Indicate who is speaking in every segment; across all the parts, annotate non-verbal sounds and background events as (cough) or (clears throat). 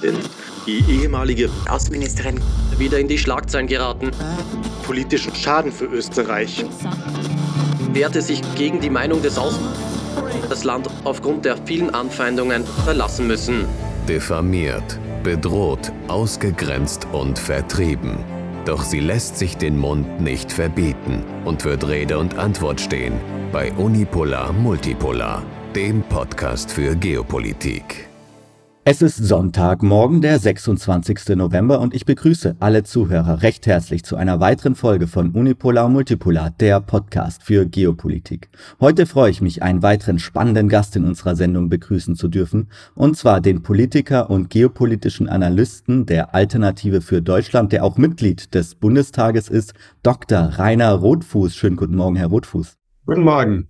Speaker 1: Präsidentin, die ehemalige Außenministerin, wieder in die Schlagzeilen geraten.
Speaker 2: Politischen Schaden für Österreich.
Speaker 1: Wehrte sich gegen die Meinung des Außen. Das Land aufgrund der vielen Anfeindungen verlassen müssen.
Speaker 3: Diffamiert, bedroht, ausgegrenzt und vertrieben. Doch sie lässt sich den Mund nicht verbieten und wird Rede und Antwort stehen bei Unipolar Multipolar, dem Podcast für Geopolitik.
Speaker 4: Es ist Sonntag, morgen der 26. November und ich begrüße alle Zuhörer recht herzlich zu einer weiteren Folge von Unipolar Multipolar, der Podcast für Geopolitik. Heute freue ich mich, einen weiteren spannenden Gast in unserer Sendung begrüßen zu dürfen, und zwar den Politiker und geopolitischen Analysten der Alternative für Deutschland, der auch Mitglied des Bundestages ist, Dr. Rainer Rotfuß. Schönen guten Morgen, Herr Rotfuß.
Speaker 2: Guten Morgen.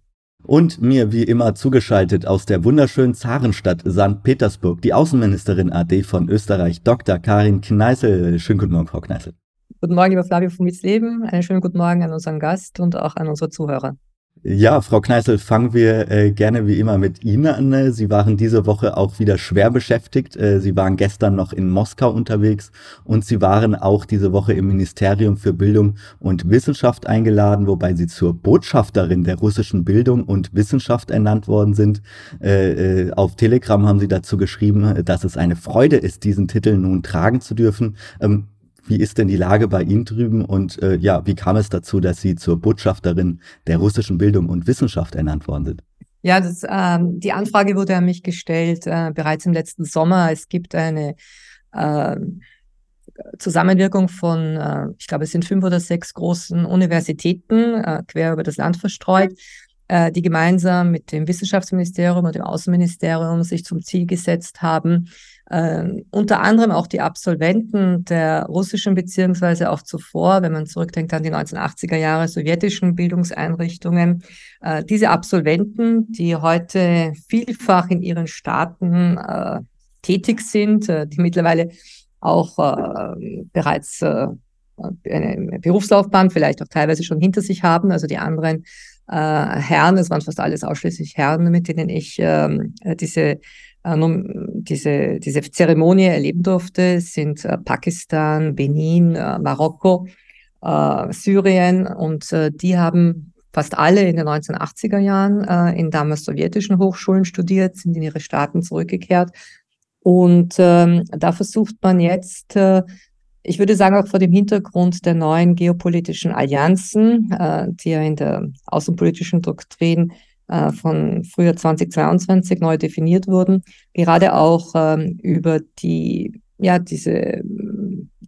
Speaker 4: Und mir wie immer zugeschaltet aus der wunderschönen Zarenstadt St. Petersburg, die Außenministerin AD von Österreich, Dr. Karin Kneißel. Schönen guten Morgen, Frau Kneißel.
Speaker 5: Guten Morgen, lieber Flavio von Mitzleben. Einen schönen guten Morgen an unseren Gast und auch an unsere Zuhörer.
Speaker 4: Ja, Frau Kneißl, fangen wir äh, gerne wie immer mit Ihnen an. Sie waren diese Woche auch wieder schwer beschäftigt. Äh, Sie waren gestern noch in Moskau unterwegs und Sie waren auch diese Woche im Ministerium für Bildung und Wissenschaft eingeladen, wobei Sie zur Botschafterin der russischen Bildung und Wissenschaft ernannt worden sind. Äh, äh auf Telegram haben Sie dazu geschrieben, dass es eine Freude ist, diesen Titel nun tragen zu dürfen. Ähm, wie ist denn die Lage bei Ihnen drüben und äh, ja, wie kam es dazu, dass Sie zur Botschafterin der russischen Bildung und Wissenschaft ernannt worden sind?
Speaker 5: Ja, das, ähm, die Anfrage wurde an mich gestellt äh, bereits im letzten Sommer. Es gibt eine äh, Zusammenwirkung von, äh, ich glaube, es sind fünf oder sechs großen Universitäten äh, quer über das Land verstreut, äh, die gemeinsam mit dem Wissenschaftsministerium und dem Außenministerium sich zum Ziel gesetzt haben, äh, unter anderem auch die Absolventen der russischen beziehungsweise auch zuvor, wenn man zurückdenkt an die 1980er Jahre sowjetischen Bildungseinrichtungen, äh, diese Absolventen, die heute vielfach in ihren Staaten äh, tätig sind, äh, die mittlerweile auch äh, bereits äh, eine Berufslaufbahn vielleicht auch teilweise schon hinter sich haben, also die anderen Herren, es waren fast alles ausschließlich Herren, mit denen ich ähm, diese äh, diese, diese Zeremonie erleben durfte, sind äh, Pakistan, Benin, äh, Marokko, Syrien und die haben fast alle in den 1980er Jahren in damals sowjetischen Hochschulen studiert, sind in ihre Staaten zurückgekehrt. Und ähm, da versucht man jetzt, äh, ich würde sagen, auch vor dem Hintergrund der neuen geopolitischen Allianzen, äh, die ja in der außenpolitischen Doktrin äh, von Frühjahr 2022 neu definiert wurden, gerade auch ähm, über die, ja, diese,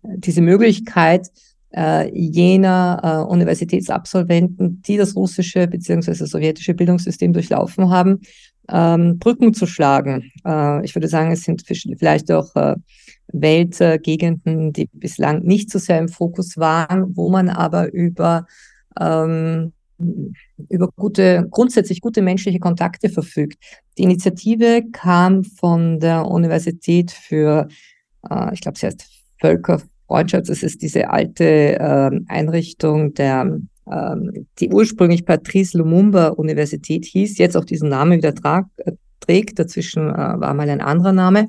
Speaker 5: diese Möglichkeit äh, jener äh, Universitätsabsolventen, die das russische bzw. sowjetische Bildungssystem durchlaufen haben, ähm, Brücken zu schlagen. Äh, ich würde sagen, es sind vielleicht auch äh, Weltgegenden, die bislang nicht so sehr im Fokus waren, wo man aber über ähm, über gute, grundsätzlich gute menschliche Kontakte verfügt. Die Initiative kam von der Universität für, äh, ich glaube, sie heißt Völkerfreundschaft. Das ist diese alte äh, Einrichtung der, äh, die ursprünglich Patrice Lumumba Universität hieß, jetzt auch diesen Namen wieder äh, trägt. Dazwischen äh, war mal ein anderer Name.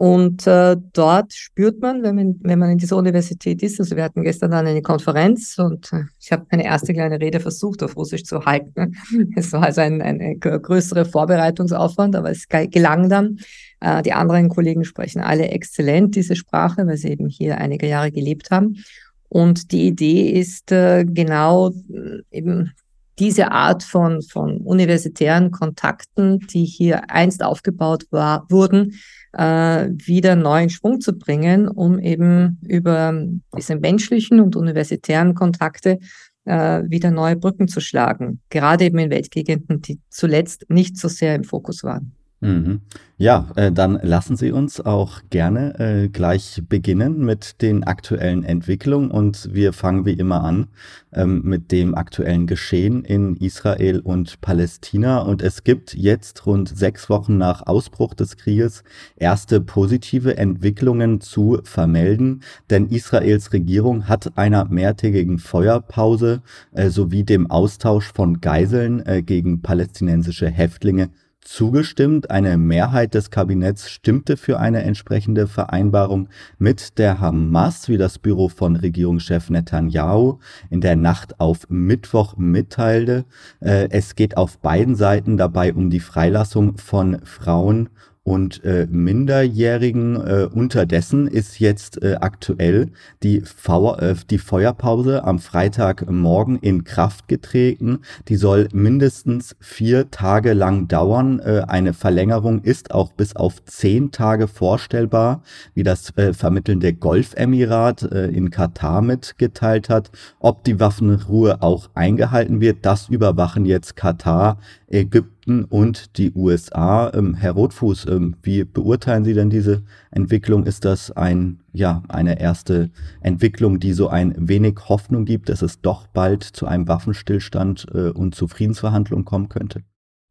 Speaker 5: Und äh, dort spürt man, wenn man, wenn man in dieser Universität ist, also wir hatten gestern dann eine Konferenz und äh, ich habe meine erste kleine Rede versucht, auf Russisch zu halten. (laughs) Es war also ein, ein, größerer Vorbereitungsaufwand, aber es gelang dann. Äh, die anderen Kollegen sprechen alle exzellent diese Sprache, weil sie eben hier einige Jahre gelebt haben. Und die Idee ist äh, genau äh, eben diese Art von, von universitären Kontakten, die hier einst aufgebaut war, wurden, äh, wieder neuen Schwung zu bringen, um eben über diese menschlichen und universitären Kontakte äh, wieder neue Brücken zu schlagen. Gerade eben in Weltgegenden, die zuletzt nicht so sehr im Fokus waren.
Speaker 4: Mhm. Ja, äh, dann lassen Sie uns auch gerne äh, gleich beginnen mit den aktuellen Entwicklungen und wir fangen wie immer an ähm, mit dem aktuellen Geschehen in Israel und Palästina und es gibt jetzt rund sechs Wochen nach Ausbruch des Krieges erste positive Entwicklungen zu vermelden, denn Israels Regierung hat einer mehrtägigen Feuerpause äh, sowie dem Austausch von Geiseln äh, gegen palästinensische Häftlinge zugestimmt. Eine Mehrheit des Kabinetts stimmte für eine entsprechende Vereinbarung mit der Hamas, wie das Büro von Regierungschef Netanyahu in der Nacht auf Mittwoch mitteilte. Äh, es geht auf beiden Seiten dabei um die Freilassung von Frauen und äh, Minderjährigen. Äh, unterdessen ist jetzt äh, aktuell die, Fau äh, die Feuerpause am Freitagmorgen in Kraft getreten. Die soll mindestens vier Tage lang dauern. Äh, eine Verlängerung ist auch bis auf zehn Tage vorstellbar, wie das äh, vermittelnde Golfemirat äh, in Katar mitgeteilt hat. Ob die Waffenruhe auch eingehalten wird, das überwachen jetzt Katar, Ägypten und die USA. Ähm, Herr Rotfuß, ähm, wie beurteilen Sie denn diese Entwicklung? Ist das ein, ja, eine erste Entwicklung, die so ein wenig Hoffnung gibt, dass es doch bald zu einem Waffenstillstand äh, und zu Friedensverhandlungen kommen könnte?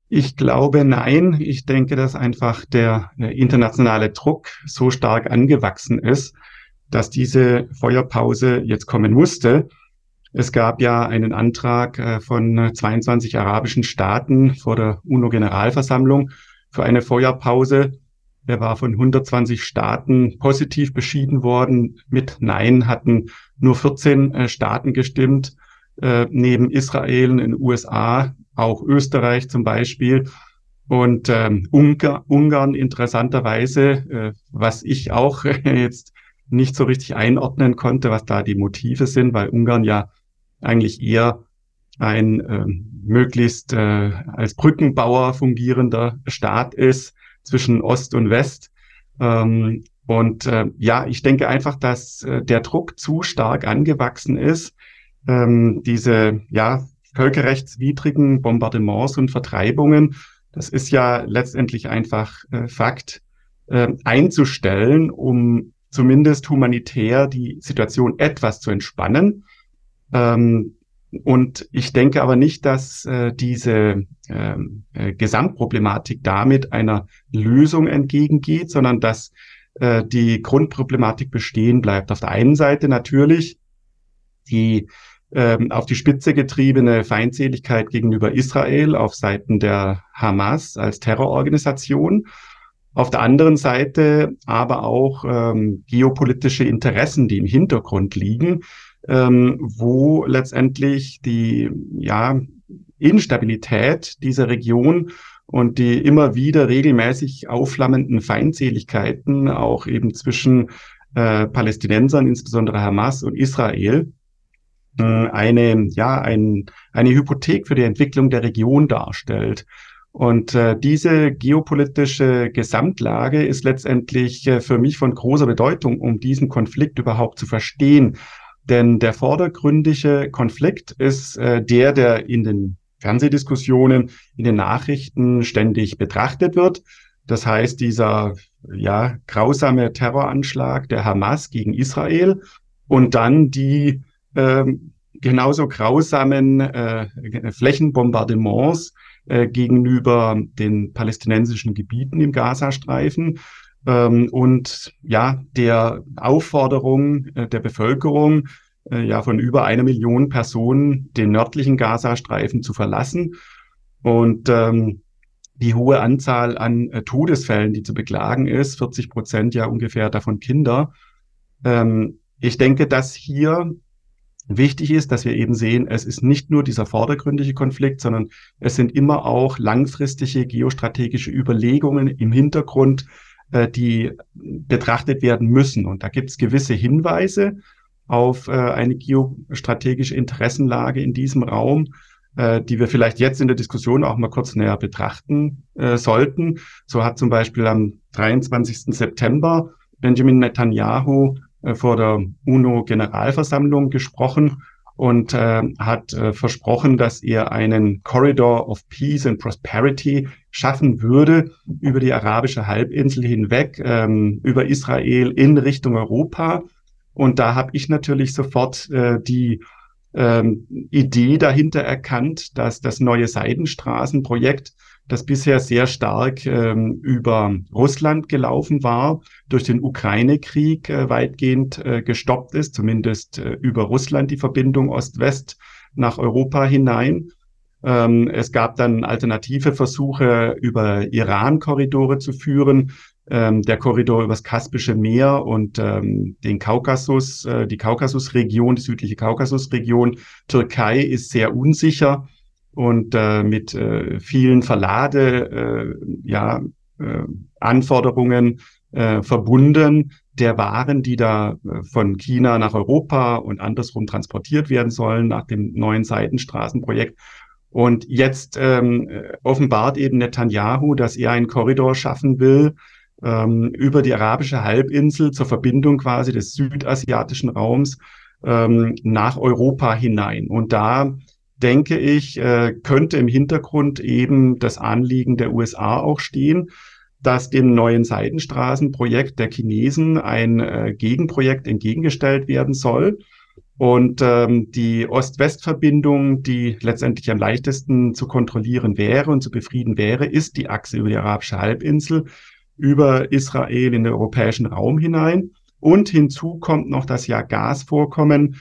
Speaker 6: Ich glaube nein. Ich denke, dass einfach der internationale Druck so stark angewachsen ist, dass diese Feuerpause jetzt kommen musste. Es gab ja einen Antrag äh, von 22 arabischen Staaten vor der UNO-Generalversammlung für eine Feuerpause. Der war von 120 Staaten positiv beschieden worden. Mit Nein hatten nur 14 äh, Staaten gestimmt, äh, neben Israel, in den USA, auch Österreich zum Beispiel. Und ähm, Ungar, Ungarn interessanterweise, was ich auch (laughs) jetzt nicht so richtig einordnen konnte, was da die Motive sind, weil Ungarn ja eigentlich eher ein äh, möglichst äh, als Brückenbauer fungierender Staat ist zwischen Ost und West. Ähm, und äh, ja, ich denke einfach, dass äh, der Druck zu stark angewachsen ist, ähm, diese ja völkerrechtswidrigen Bombardements und Vertreibungen. Das ist ja letztendlich einfach äh, Fakt, äh, einzustellen, um zumindest humanitär die Situation etwas zu entspannen. Ähm, und ich denke aber nicht, dass äh, diese ähm, äh, Gesamtproblematik damit einer Lösung entgegengeht, sondern dass äh, die Grundproblematik bestehen bleibt. Auf der einen Seite natürlich die ähm, auf die Spitze getriebene Feindseligkeit gegenüber Israel auf Seiten der Hamas als Terrororganisation. Auf der anderen Seite aber auch ähm, geopolitische Interessen, die im Hintergrund liegen, ähm, wo letztendlich die ja, Instabilität dieser Region und die immer wieder regelmäßig aufflammenden Feindseligkeiten auch eben zwischen äh, Palästinensern, insbesondere Hamas und Israel, äh, eine, ja, ein, eine Hypothek für die Entwicklung der Region darstellt. Und äh, diese geopolitische Gesamtlage ist letztendlich äh, für mich von großer Bedeutung, um diesen Konflikt überhaupt zu verstehen. Denn der vordergründige Konflikt ist äh, der, der in den Fernsehdiskussionen, in den Nachrichten ständig betrachtet wird. Das heißt, dieser ja, grausame Terroranschlag der Hamas gegen Israel und dann die äh, genauso grausamen äh, Flächenbombardements äh, gegenüber den palästinensischen Gebieten im Gazastreifen ähm, und ja, der Aufforderung äh, der Bevölkerung, äh, ja, von über einer Million Personen den nördlichen Gazastreifen zu verlassen. Und ähm, die hohe Anzahl an äh, Todesfällen, die zu beklagen ist, 40 Prozent ja ungefähr davon Kinder. Ähm, ich denke, dass hier wichtig ist, dass wir eben sehen, es ist nicht nur dieser vordergründige Konflikt, sondern es sind immer auch langfristige geostrategische Überlegungen im Hintergrund, äh, die betrachtet werden müssen. Und da gibt es gewisse Hinweise auf äh, eine geostrategische Interessenlage in diesem Raum, äh, die wir vielleicht jetzt in der Diskussion auch mal kurz näher betrachten äh, sollten. So hat zum Beispiel am 23. September Benjamin Netanyahu äh, vor der UNO-Generalversammlung gesprochen und äh, hat äh, versprochen, dass er einen Corridor of Peace and Prosperity schaffen würde über die arabische Halbinsel hinweg, ähm, über Israel in Richtung Europa. Und da habe ich natürlich sofort äh, die ähm, Idee dahinter erkannt, dass das neue Seidenstraßenprojekt das bisher sehr stark ähm, über Russland gelaufen war, durch den Ukraine-Krieg äh, weitgehend äh, gestoppt ist, zumindest äh, über Russland die Verbindung Ost-West nach Europa hinein. Ähm, es gab dann alternative Versuche, über Iran-Korridore zu führen. Ähm, der Korridor übers Kaspische Meer und ähm, den Kaukasus, äh, die Kaukasusregion, die südliche Kaukasusregion. Türkei ist sehr unsicher und äh, mit äh, vielen Verlade, äh, ja, äh, Anforderungen äh, verbunden der Waren, die da äh, von China nach Europa und andersrum transportiert werden sollen nach dem neuen Seitenstraßenprojekt. Und jetzt ähm, offenbart eben Netanyahu, dass er einen Korridor schaffen will ähm, über die arabische Halbinsel zur Verbindung quasi des südasiatischen Raums ähm, nach Europa hinein. Und da denke ich, äh, könnte im Hintergrund eben das Anliegen der USA auch stehen, dass dem neuen Seidenstraßenprojekt der Chinesen ein äh, Gegenprojekt entgegengestellt werden soll. Und ähm, die Ost-West-Verbindung, die letztendlich am leichtesten zu kontrollieren wäre und zu befrieden wäre, ist die Achse über die arabische Halbinsel, über Israel in den europäischen Raum hinein. Und hinzu kommt noch, dass ja Gasvorkommen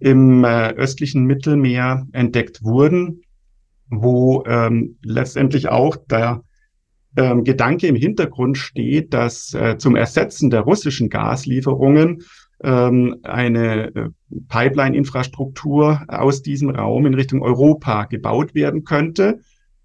Speaker 6: im äh, östlichen Mittelmeer entdeckt wurden, wo ähm, letztendlich auch der ähm, Gedanke im Hintergrund steht, dass äh, zum Ersetzen der russischen Gaslieferungen ähm, eine äh, Pipeline-Infrastruktur aus diesem Raum in Richtung Europa gebaut werden könnte.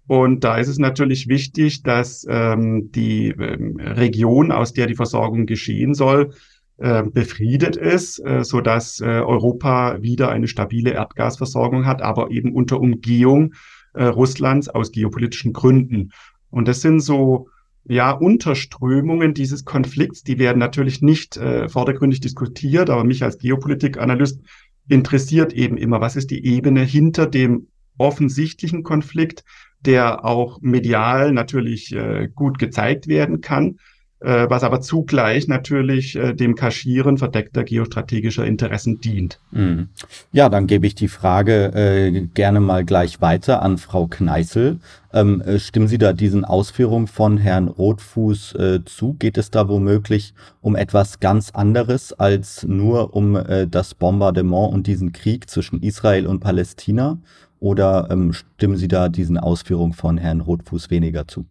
Speaker 6: Und da ist es natürlich wichtig, dass ähm, die ähm, Region, aus der die Versorgung geschehen soll, äh, befriedet ist, äh, so dass äh, Europa wieder eine stabile Erdgasversorgung hat, aber eben unter Umgehung äh, Russlands aus geopolitischen Gründen. Und das sind so ja Unterströmungen dieses Konflikts, die werden natürlich nicht vordergründig diskutiert, aber mich als Geopolitikanalyst interessiert eben immer, was ist die Ebene hinter dem offensichtlichen Konflikt, der auch medial natürlich äh, gut gezeigt werden kann äh, was aber zugleich natürlich äh, dem Kaschieren verdeckter geostrategischer Interessen dient.
Speaker 4: Mhm. Ja, dann gebe ich die Frage äh, gerne mal gleich weiter an Frau Kneißl. Ähm, äh, stimmen Sie da diesen Ausführungen von Herrn Rotfuß äh, zu? Geht es da womöglich um etwas ganz anderes als nur um äh, das Bombardement und diesen Krieg zwischen Israel und Palästina? Oder ähm, stimmen Sie da diesen Ausführungen von Herrn Rotfuß weniger zu?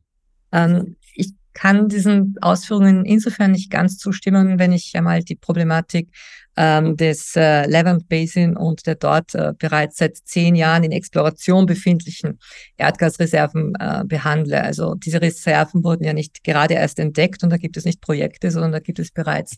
Speaker 5: Ähm, kann diesen Ausführungen insofern nicht ganz zustimmen, wenn ich einmal die Problematik ähm, des äh, Levant Basin und der dort äh, bereits seit zehn Jahren in Exploration befindlichen Erdgasreserven äh, behandle. Also diese Reserven wurden ja nicht gerade erst entdeckt und da gibt es nicht Projekte, sondern da gibt es bereits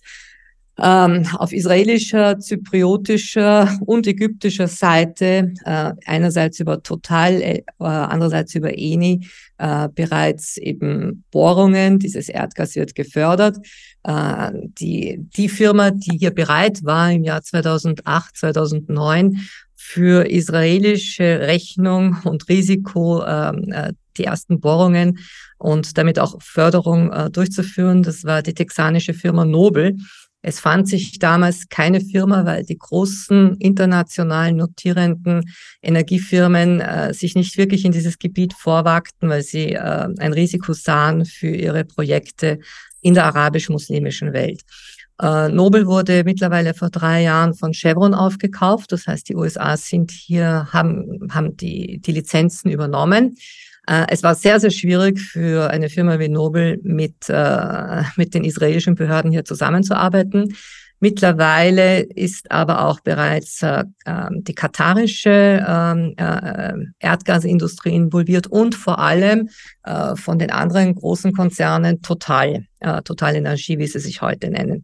Speaker 5: ähm, auf israelischer, zypriotischer und ägyptischer Seite, äh, einerseits über Total, äh, andererseits über Eni, äh, bereits eben Bohrungen. Dieses Erdgas wird gefördert. Äh, die, die Firma, die hier bereit war im Jahr 2008, 2009, für israelische Rechnung und Risiko ähm, äh, die ersten Bohrungen und damit auch Förderung äh, durchzuführen. Das war die texanische Firma Nobel. Es fand sich damals keine Firma, weil die großen international notierenden Energiefirmen äh, sich nicht wirklich in dieses Gebiet vorwagten, weil sie äh, ein Risiko sahen für ihre Projekte in der arabisch-muslimischen Welt. Äh, Nobel wurde mittlerweile vor drei Jahren von Chevron aufgekauft. Das heißt, die USA sind hier, haben, haben die, die Lizenzen übernommen. Äh, es war sehr, sehr schwierig für eine Firma wie Nobel mit, äh, mit den israelischen Behörden hier zusammenzuarbeiten. Mittlerweile ist aber auch bereits äh, ähm, die katarische ähm, äh, Erdgasindustrie involviert und vor allem äh, von den anderen großen Konzernen Total, äh, Total Energie, wie sie sich heute nennen.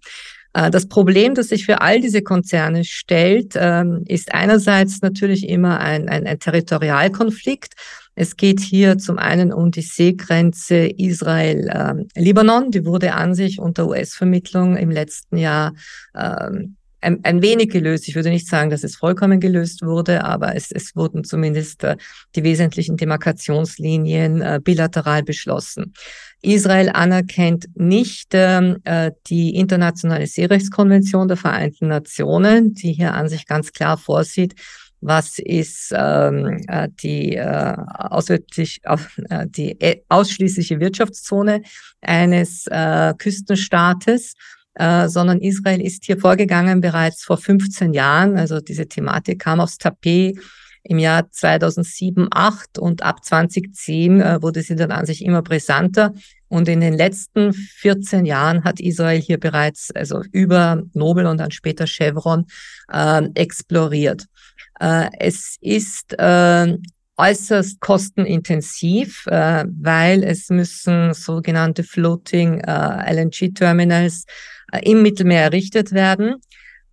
Speaker 5: Das Problem, das sich für all diese Konzerne stellt, ähm, ist einerseits natürlich immer ein, ein, ein Territorialkonflikt. Es geht hier zum einen um die Seegrenze Israel-Libanon. Ähm, die wurde an sich unter US-Vermittlung im letzten Jahr ähm, ein, ein wenig gelöst. Ich würde nicht sagen, dass es vollkommen gelöst wurde, aber es, es wurden zumindest äh, die wesentlichen Demarkationslinien äh, bilateral beschlossen. Israel anerkennt nicht ähm, äh, die internationale Seerechtskonvention der Vereinten Nationen, die hier an sich ganz klar vorsieht, was ist ähm, äh, die, äh, äh, die äh, ausschließliche Wirtschaftszone eines äh, Küstenstaates, äh, sondern Israel ist hier vorgegangen bereits vor 15 Jahren. Also diese Thematik kam aufs Tapet im Jahr 2007, 2008 und ab 2010 äh, wurde sie dann an sich immer brisanter. Und in den letzten 14 Jahren hat Israel hier bereits, also über Nobel und dann später Chevron, äh, exploriert. Äh, es ist äh, äußerst kostenintensiv, äh, weil es müssen sogenannte Floating äh, LNG-Terminals äh, im Mittelmeer errichtet werden.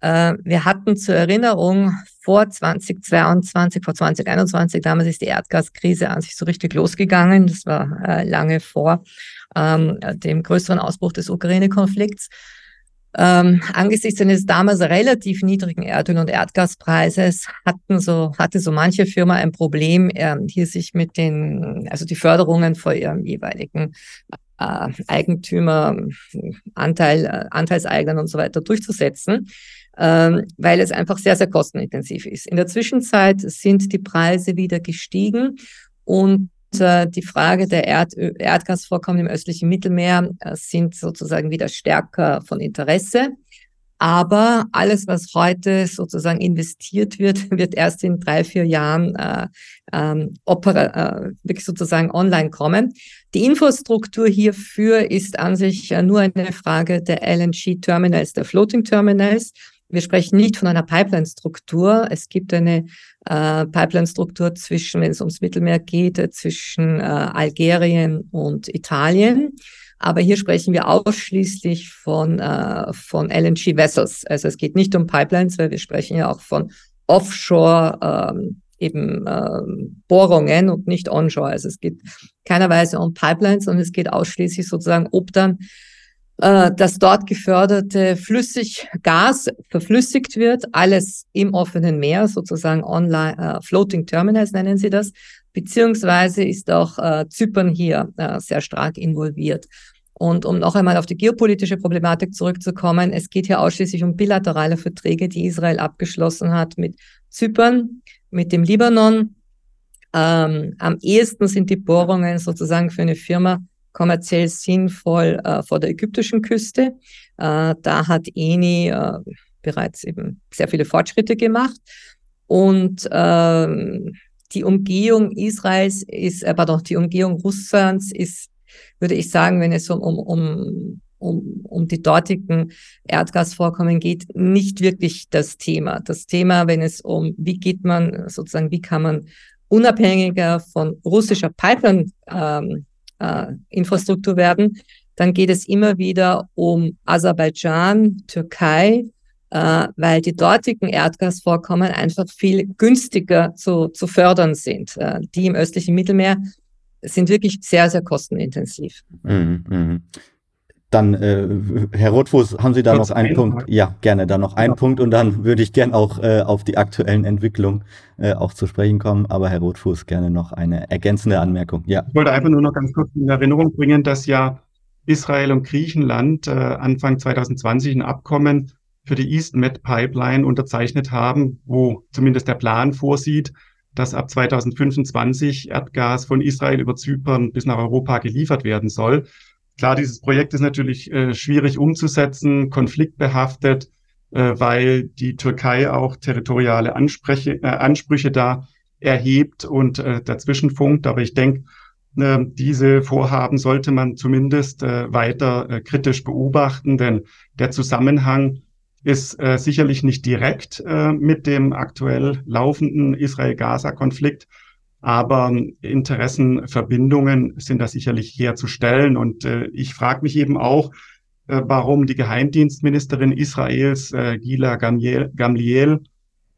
Speaker 5: Äh, wir hatten zur Erinnerung vor 2022, vor 2021, damals ist die Erdgaskrise an sich so richtig losgegangen. Das war äh, lange vor ähm, dem größeren Ausbruch des Ukraine-Konflikts. Ähm, angesichts eines damals relativ niedrigen Erdöl- und Erdgaspreises hatten so, hatte so manche Firma ein Problem, ähm, hier sich mit den, also die Förderungen vor ihrem jeweiligen äh, Eigentümer, Anteil, äh, Anteilseignern und so weiter durchzusetzen, ähm, weil es einfach sehr, sehr kostenintensiv ist. In der Zwischenzeit sind die Preise wieder gestiegen und äh, die Frage der Erd Erdgasvorkommen im östlichen Mittelmeer äh, sind sozusagen wieder stärker von Interesse. Aber alles, was heute sozusagen investiert wird, (laughs) wird erst in drei, vier Jahren äh, ähm, opera, äh, wirklich sozusagen online kommen. Die Infrastruktur hierfür ist an sich nur eine Frage der LNG-Terminals, der Floating-Terminals. Wir sprechen nicht von einer Pipeline-Struktur. Es gibt eine äh, Pipeline-Struktur zwischen, wenn es ums Mittelmeer geht, äh, zwischen äh, Algerien und Italien. Aber hier sprechen wir ausschließlich von, äh, von LNG-Vessels. Also es geht nicht um Pipelines, weil wir sprechen ja auch von Offshore ähm, eben ähm, Bohrungen und nicht Onshore. Also es geht keinerweise um Pipelines, sondern es geht ausschließlich sozusagen, ob dann äh, das dort geförderte Flüssiggas verflüssigt wird, alles im offenen Meer, sozusagen online, äh, Floating Terminals nennen sie das, beziehungsweise ist auch äh, Zypern hier äh, sehr stark involviert. Und um noch einmal auf die geopolitische Problematik zurückzukommen, es geht hier ausschließlich um bilaterale Verträge, die Israel abgeschlossen hat mit Zypern, mit dem Libanon. Ähm, am ehesten sind die Bohrungen sozusagen für eine Firma kommerziell sinnvoll äh, vor der ägyptischen Küste. Äh, da hat Eni äh, bereits eben sehr viele Fortschritte gemacht. Und ähm, die Umgehung Israels ist, äh, pardon, die Umgehung Russlands ist, würde ich sagen, wenn es um, um, um, um, um die dortigen Erdgasvorkommen geht, nicht wirklich das Thema. Das Thema, wenn es um, wie geht man sozusagen, wie kann man unabhängiger von russischer Pipeline ähm, äh, werden, dann geht es immer wieder um Aserbaidschan, Türkei, äh, weil die dortigen Erdgasvorkommen einfach viel günstiger zu, zu fördern sind. Äh, die im östlichen Mittelmeer sind wirklich sehr, sehr kostenintensiv. Mhm,
Speaker 4: mh. Dann, äh, Herr Rotfuß, haben Sie da Kurz noch einen Punkt? Ja, gerne, da noch einen ja. Punkt und dann würde ich gern auch äh, auf die aktuellen Entwicklungen äh, auch zu sprechen kommen. Aber Herr Rotfuß, gerne noch eine ergänzende Anmerkung.
Speaker 6: Ja. Ich wollte einfach nur noch ganz kurz in Erinnerung bringen, dass ja Israel und Griechenland äh, Anfang 2020 ein Abkommen für die EastMed Pipeline unterzeichnet haben, wo zumindest der Plan vorsieht, dass ab 2025 Erdgas von Israel über Zypern bis nach Europa geliefert werden soll. Klar, dieses Projekt ist natürlich äh, schwierig umzusetzen, konfliktbehaftet, äh, weil die Türkei auch territoriale Ansprüche, äh, Ansprüche da erhebt und äh, dazwischen funkt. Aber ich denke, äh, diese Vorhaben sollte man zumindest äh, weiter äh, kritisch beobachten, denn der Zusammenhang ist äh, sicherlich nicht direkt mit dem aktuell laufenden Israel-Gaza-Konflikt, aber Interessenverbindungen sind da sicherlich herzustellen. Und äh, ich frage mich eben auch, äh, warum die Geheimdienstministerin Israels, äh, Gila Gamliel, Gamliel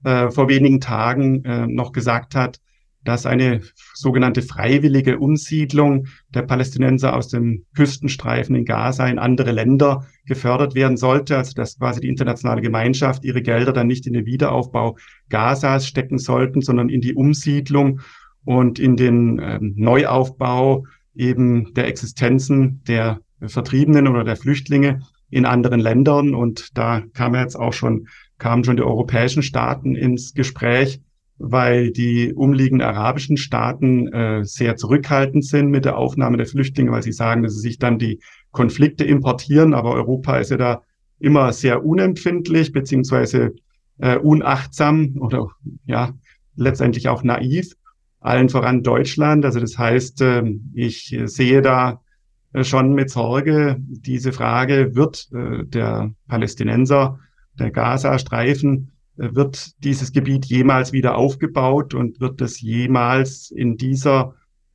Speaker 6: äh, vor wenigen Tagen äh, noch gesagt hat, dass eine sogenannte freiwillige Umsiedlung der Palästinenser aus dem Küstenstreifen in Gaza in andere Länder gefördert werden sollte, also dass quasi die internationale Gemeinschaft ihre Gelder dann nicht in den Wiederaufbau Gazas stecken sollten, sondern in die Umsiedlung und in den äh, Neuaufbau eben der Existenzen der Vertriebenen oder der Flüchtlinge in anderen Ländern. Und da kam jetzt auch schon, kamen schon die europäischen Staaten ins Gespräch, weil die umliegenden arabischen Staaten äh, sehr zurückhaltend sind mit der Aufnahme der Flüchtlinge, weil sie sagen, dass sie sich dann die Konflikte importieren. Aber Europa ist ja da immer sehr unempfindlich beziehungsweise äh, unachtsam oder ja letztendlich auch naiv, allen voran Deutschland. Also das heißt, ähm, ich sehe da äh, schon mit Sorge diese Frage, wird äh, der Palästinenser, der Gaza-Streifen, äh, wird dieses Gebiet jemals wieder aufgebaut und wird es jemals in dieser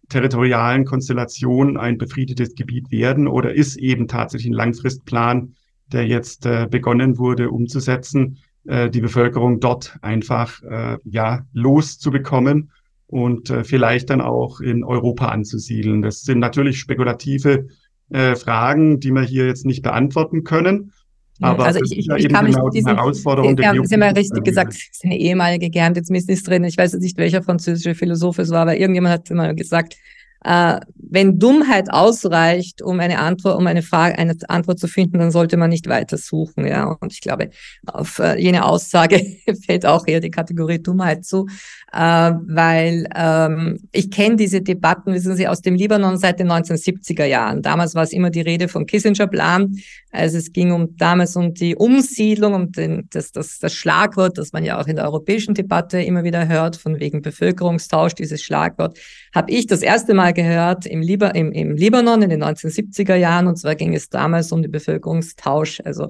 Speaker 6: territorialen Konstellation ein befriedetes Gebiet werden oder ist eben tatsächlich ein Langfristplan, der jetzt äh, begonnen wurde umzusetzen, äh, die Bevölkerung dort einfach äh, ja loszubekommen und äh, vielleicht dann auch in Europa anzusiedeln. Das sind natürlich spekulative äh, Fragen, die wir hier jetzt nicht beantworten können. Aber
Speaker 5: also ich, ich, ich kann mich genau diesen,
Speaker 6: Herausforderung
Speaker 5: Sie haben, Sie haben ja richtig gesagt, sie ist eine ehemalige Geheimdienstministerin. Ich weiß jetzt nicht, welcher französische Philosoph es war, aber irgendjemand hat immer gesagt, äh, wenn Dummheit ausreicht, um eine Antwort, um eine Frage, eine Antwort zu finden, dann sollte man nicht weiter suchen. Ja, und ich glaube, auf äh, jene Aussage (laughs) fällt auch eher die Kategorie Dummheit zu, äh, weil ähm, ich kenne diese Debatten, wissen Sie, aus dem Libanon seit den 1970er Jahren. Damals war es immer die Rede vom Kissinger-Plan. Also es ging um damals um die Umsiedlung, um den, das, das, das Schlagwort, das man ja auch in der europäischen Debatte immer wieder hört, von wegen Bevölkerungstausch, dieses Schlagwort, habe ich das erste Mal gehört im, Liba, im, im Libanon in den 1970er Jahren. Und zwar ging es damals um den Bevölkerungstausch, also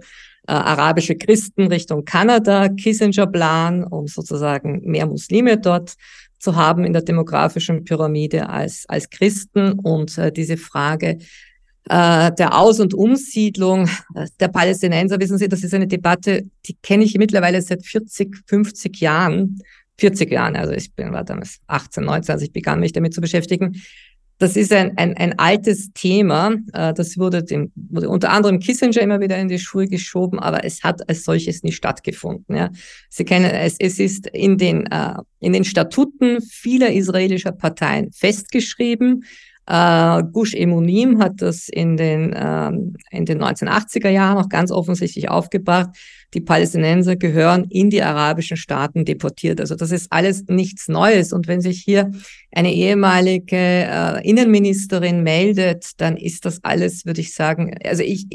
Speaker 5: äh, arabische Christen Richtung Kanada, Kissinger-Plan, um sozusagen mehr Muslime dort zu haben in der demografischen Pyramide als, als Christen. Und äh, diese Frage äh, der Aus- und Umsiedlung der Palästinenser, wissen Sie, das ist eine Debatte, die kenne ich mittlerweile seit 40, 50 Jahren. 40 Jahren, also ich bin, war damals 18, 19, als ich begann, mich damit zu beschäftigen. Das ist ein, ein, ein altes Thema. Äh, das wurde, dem, wurde unter anderem Kissinger immer wieder in die Schuhe geschoben, aber es hat als solches nie stattgefunden. Ja. Sie kennen es, es ist in den, äh, in den Statuten vieler israelischer Parteien festgeschrieben, äh, Gush Emunim hat das in den, ähm, in den 1980er Jahren auch ganz offensichtlich aufgebracht. Die Palästinenser gehören in die arabischen Staaten deportiert. Also das ist alles nichts Neues. Und wenn sich hier eine ehemalige äh, Innenministerin meldet, dann ist das alles, würde ich sagen, also ich,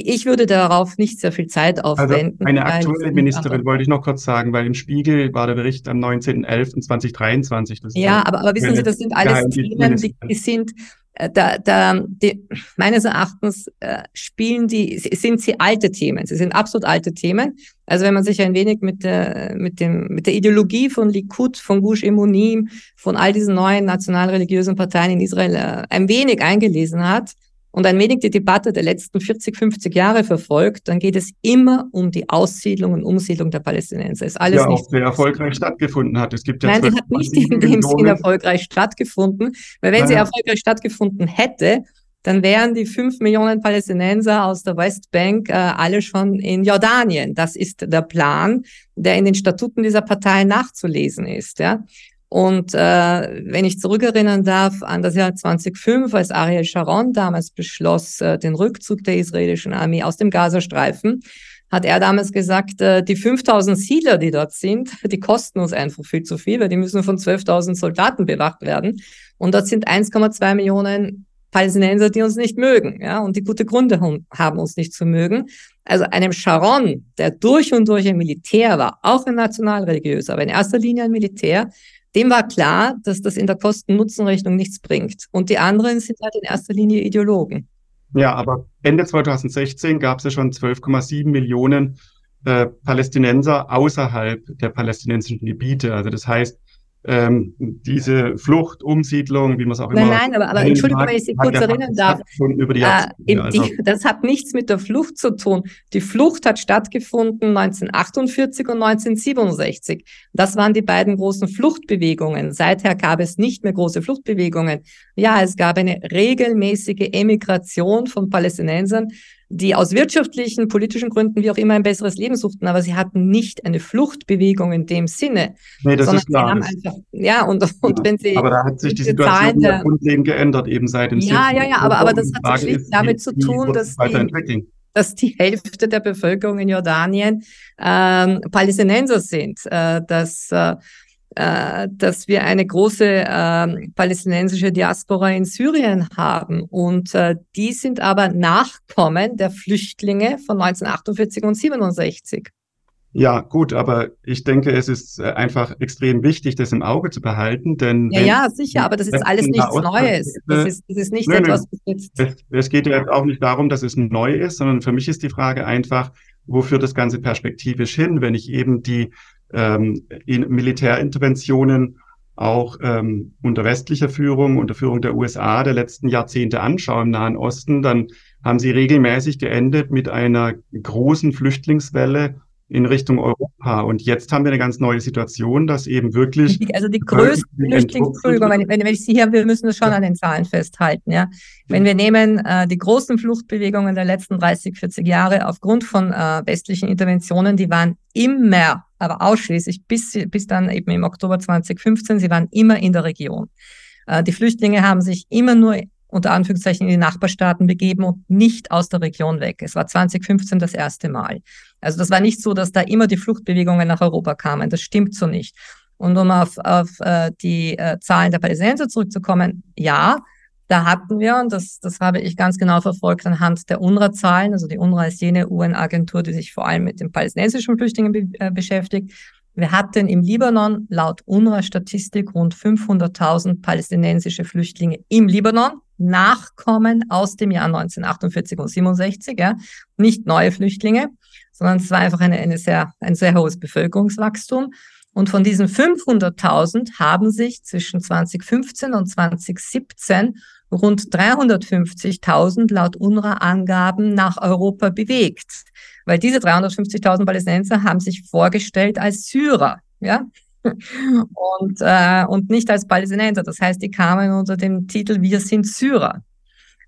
Speaker 5: ich würde darauf nicht sehr viel Zeit aufwenden.
Speaker 6: Also eine aktuelle Ministerin wollte ich noch kurz sagen, weil im Spiegel war der Bericht am 19.11.2023.
Speaker 5: Ja, aber, aber wissen Sie, das sind alles Themen, die, die sind, äh, da, da, die, meines Erachtens äh, spielen die, sind sie alte Themen. Sie sind absolut alte Themen. Also wenn man sich ein wenig mit der, mit dem, mit der Ideologie von Likud, von Gush Emunim, von all diesen neuen nationalreligiösen Parteien in Israel äh, ein wenig eingelesen hat, und ein wenig die Debatte der letzten 40, 50 Jahre verfolgt, dann geht es immer um die Aussiedlung und Umsiedlung der Palästinenser. Ist alles
Speaker 6: ja,
Speaker 5: nicht
Speaker 6: auch sehr erfolgreich stattgefunden hat. Es gibt ja
Speaker 5: Nein, sie hat nicht in dem Sinne erfolgreich stattgefunden, weil wenn naja. sie erfolgreich stattgefunden hätte, dann wären die fünf Millionen Palästinenser aus der Westbank äh, alle schon in Jordanien. Das ist der Plan, der in den Statuten dieser Partei nachzulesen ist. Ja? Und äh, wenn ich zurückerinnern darf an das Jahr 2005, als Ariel Sharon damals beschloss, äh, den Rückzug der israelischen Armee aus dem Gazastreifen, hat er damals gesagt, äh, die 5000 Siedler, die dort sind, (laughs) die kosten uns einfach viel zu viel, weil die müssen von 12.000 Soldaten bewacht werden. Und dort sind 1,2 Millionen Palästinenser, die uns nicht mögen, ja, und die gute Gründe haben, uns nicht zu mögen. Also einem Sharon, der durch und durch ein Militär war, auch ein nationalreligiös, aber in erster Linie ein Militär, dem war klar, dass das in der Kosten-Nutzen-Rechnung nichts bringt. Und die anderen sind halt in erster Linie Ideologen.
Speaker 6: Ja, aber Ende 2016 gab es ja schon 12,7 Millionen äh, Palästinenser außerhalb der palästinensischen Gebiete. Also das heißt, ähm, diese Flucht, Umsiedlung, wie man es auch
Speaker 5: nein,
Speaker 6: immer.
Speaker 5: Nein, aber, aber Entschuldigung, wenn ich Sie kurz erinnern darf.
Speaker 6: Über die
Speaker 5: äh, die, also. das hat nichts mit der Flucht zu tun. Die Flucht hat stattgefunden 1948 und 1967. Das waren die beiden großen Fluchtbewegungen. Seither gab es nicht mehr große Fluchtbewegungen. Ja, es gab eine regelmäßige Emigration von Palästinensern die aus wirtschaftlichen, politischen Gründen, wie auch immer, ein besseres Leben suchten, aber sie hatten nicht eine Fluchtbewegung in dem Sinne.
Speaker 6: Nee, das ist klar. Einfach,
Speaker 5: ja, und, und ja, wenn sie.
Speaker 6: Aber da hat sich die Situation der, grundlegend geändert, eben seit dem
Speaker 5: Ja, ja, ja, aber, aber das hat schlicht damit zu tun, dass die, dass die Hälfte der Bevölkerung in Jordanien ähm, Palästinenser sind, äh, dass äh, äh, dass wir eine große äh, palästinensische Diaspora in Syrien haben. Und äh, die sind aber Nachkommen der Flüchtlinge von 1948 und 67.
Speaker 6: Ja, gut, aber ich denke, es ist äh, einfach extrem wichtig, das im Auge zu behalten, denn
Speaker 5: ja, ja, sicher, aber das ist alles nichts Neues. Das ist, das ist nicht nö, etwas,
Speaker 6: was jetzt. Es, es geht ja auch nicht darum, dass es neu ist, sondern für mich ist die Frage einfach, wo führt das Ganze perspektivisch hin, wenn ich eben die ähm, in Militärinterventionen auch ähm, unter westlicher Führung, unter Führung der USA der letzten Jahrzehnte anschaue im Nahen Osten, dann haben sie regelmäßig geendet mit einer großen Flüchtlingswelle in Richtung Europa. Und jetzt haben wir eine ganz neue Situation, dass eben wirklich.
Speaker 5: Also die größten Entschuldigung, wenn, wenn, ich Sie hier, wir müssen es schon an den Zahlen festhalten, ja. Wenn wir nehmen äh, die großen Fluchtbewegungen der letzten 30, 40 Jahre aufgrund von äh, westlichen Interventionen, die waren immer, aber ausschließlich bis, bis dann eben im Oktober 2015, sie waren immer in der Region. Äh, die Flüchtlinge haben sich immer nur unter Anführungszeichen in die Nachbarstaaten begeben und nicht aus der Region weg. Es war 2015 das erste Mal. Also das war nicht so, dass da immer die Fluchtbewegungen nach Europa kamen. Das stimmt so nicht. Und um auf, auf äh, die äh, Zahlen der Palästinenser zurückzukommen, ja, da hatten wir, und das, das habe ich ganz genau verfolgt anhand der UNRWA-Zahlen, also die UNRWA ist jene UN-Agentur, die sich vor allem mit den palästinensischen Flüchtlingen be äh, beschäftigt. Wir hatten im Libanon laut UNRWA-Statistik rund 500.000 palästinensische Flüchtlinge im Libanon, Nachkommen aus dem Jahr 1948 und 67, ja, nicht neue Flüchtlinge, sondern es war einfach eine, eine sehr, ein sehr hohes Bevölkerungswachstum. Und von diesen 500.000 haben sich zwischen 2015 und 2017 rund 350.000 laut UNRWA-Angaben nach Europa bewegt. Weil diese 350.000 Palästinenser haben sich vorgestellt als Syrer, ja, und, äh, und nicht als Palästinenser. Das heißt, die kamen unter dem Titel Wir sind Syrer.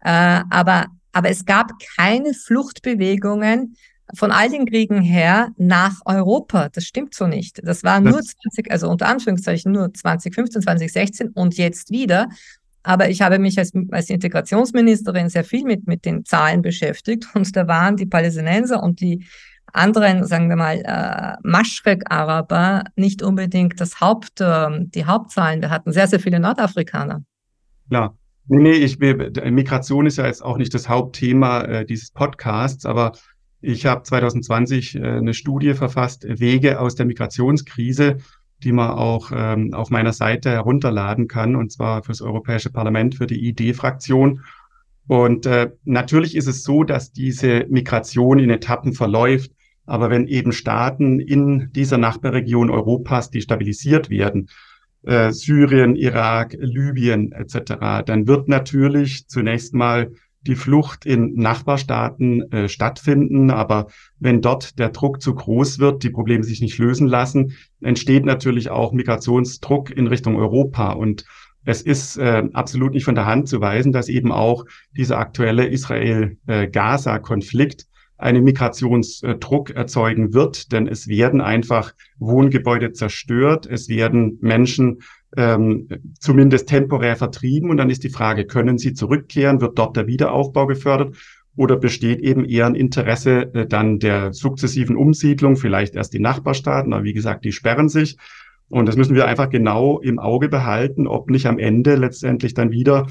Speaker 5: Äh, aber, aber es gab keine Fluchtbewegungen von all den Kriegen her nach Europa. Das stimmt so nicht. Das war nur 20, also unter Anführungszeichen nur 2015, 2016 und jetzt wieder. Aber ich habe mich als, als Integrationsministerin sehr viel mit, mit den Zahlen beschäftigt und da waren die Palästinenser und die anderen, sagen wir mal, äh, Maschrek-Araber nicht unbedingt das Haupt, äh, die Hauptzahlen. Wir hatten sehr, sehr viele Nordafrikaner.
Speaker 6: Klar. Nee, nee, ich, Migration ist ja jetzt auch nicht das Hauptthema äh, dieses Podcasts, aber ich habe 2020 äh, eine Studie verfasst, Wege aus der Migrationskrise, die man auch ähm, auf meiner Seite herunterladen kann, und zwar fürs Europäische Parlament, für die ID-Fraktion. Und äh, natürlich ist es so, dass diese Migration in Etappen verläuft. Aber wenn eben Staaten in dieser Nachbarregion Europas destabilisiert werden, äh, Syrien, Irak, Libyen etc., dann wird natürlich zunächst mal die Flucht in Nachbarstaaten äh, stattfinden. Aber wenn dort der Druck zu groß wird, die Probleme sich nicht lösen lassen, entsteht natürlich auch Migrationsdruck in Richtung Europa. Und es ist äh, absolut nicht von der Hand zu weisen, dass eben auch dieser aktuelle Israel-Gaza-Konflikt einen Migrationsdruck erzeugen wird, denn es werden einfach Wohngebäude zerstört, es werden Menschen ähm, zumindest temporär vertrieben. Und dann ist die Frage, können sie zurückkehren, wird dort der Wiederaufbau gefördert? Oder besteht eben eher ein Interesse äh, dann der sukzessiven Umsiedlung, vielleicht erst die Nachbarstaaten, aber wie gesagt, die sperren sich. Und das müssen wir einfach genau im Auge behalten, ob nicht am Ende letztendlich dann wieder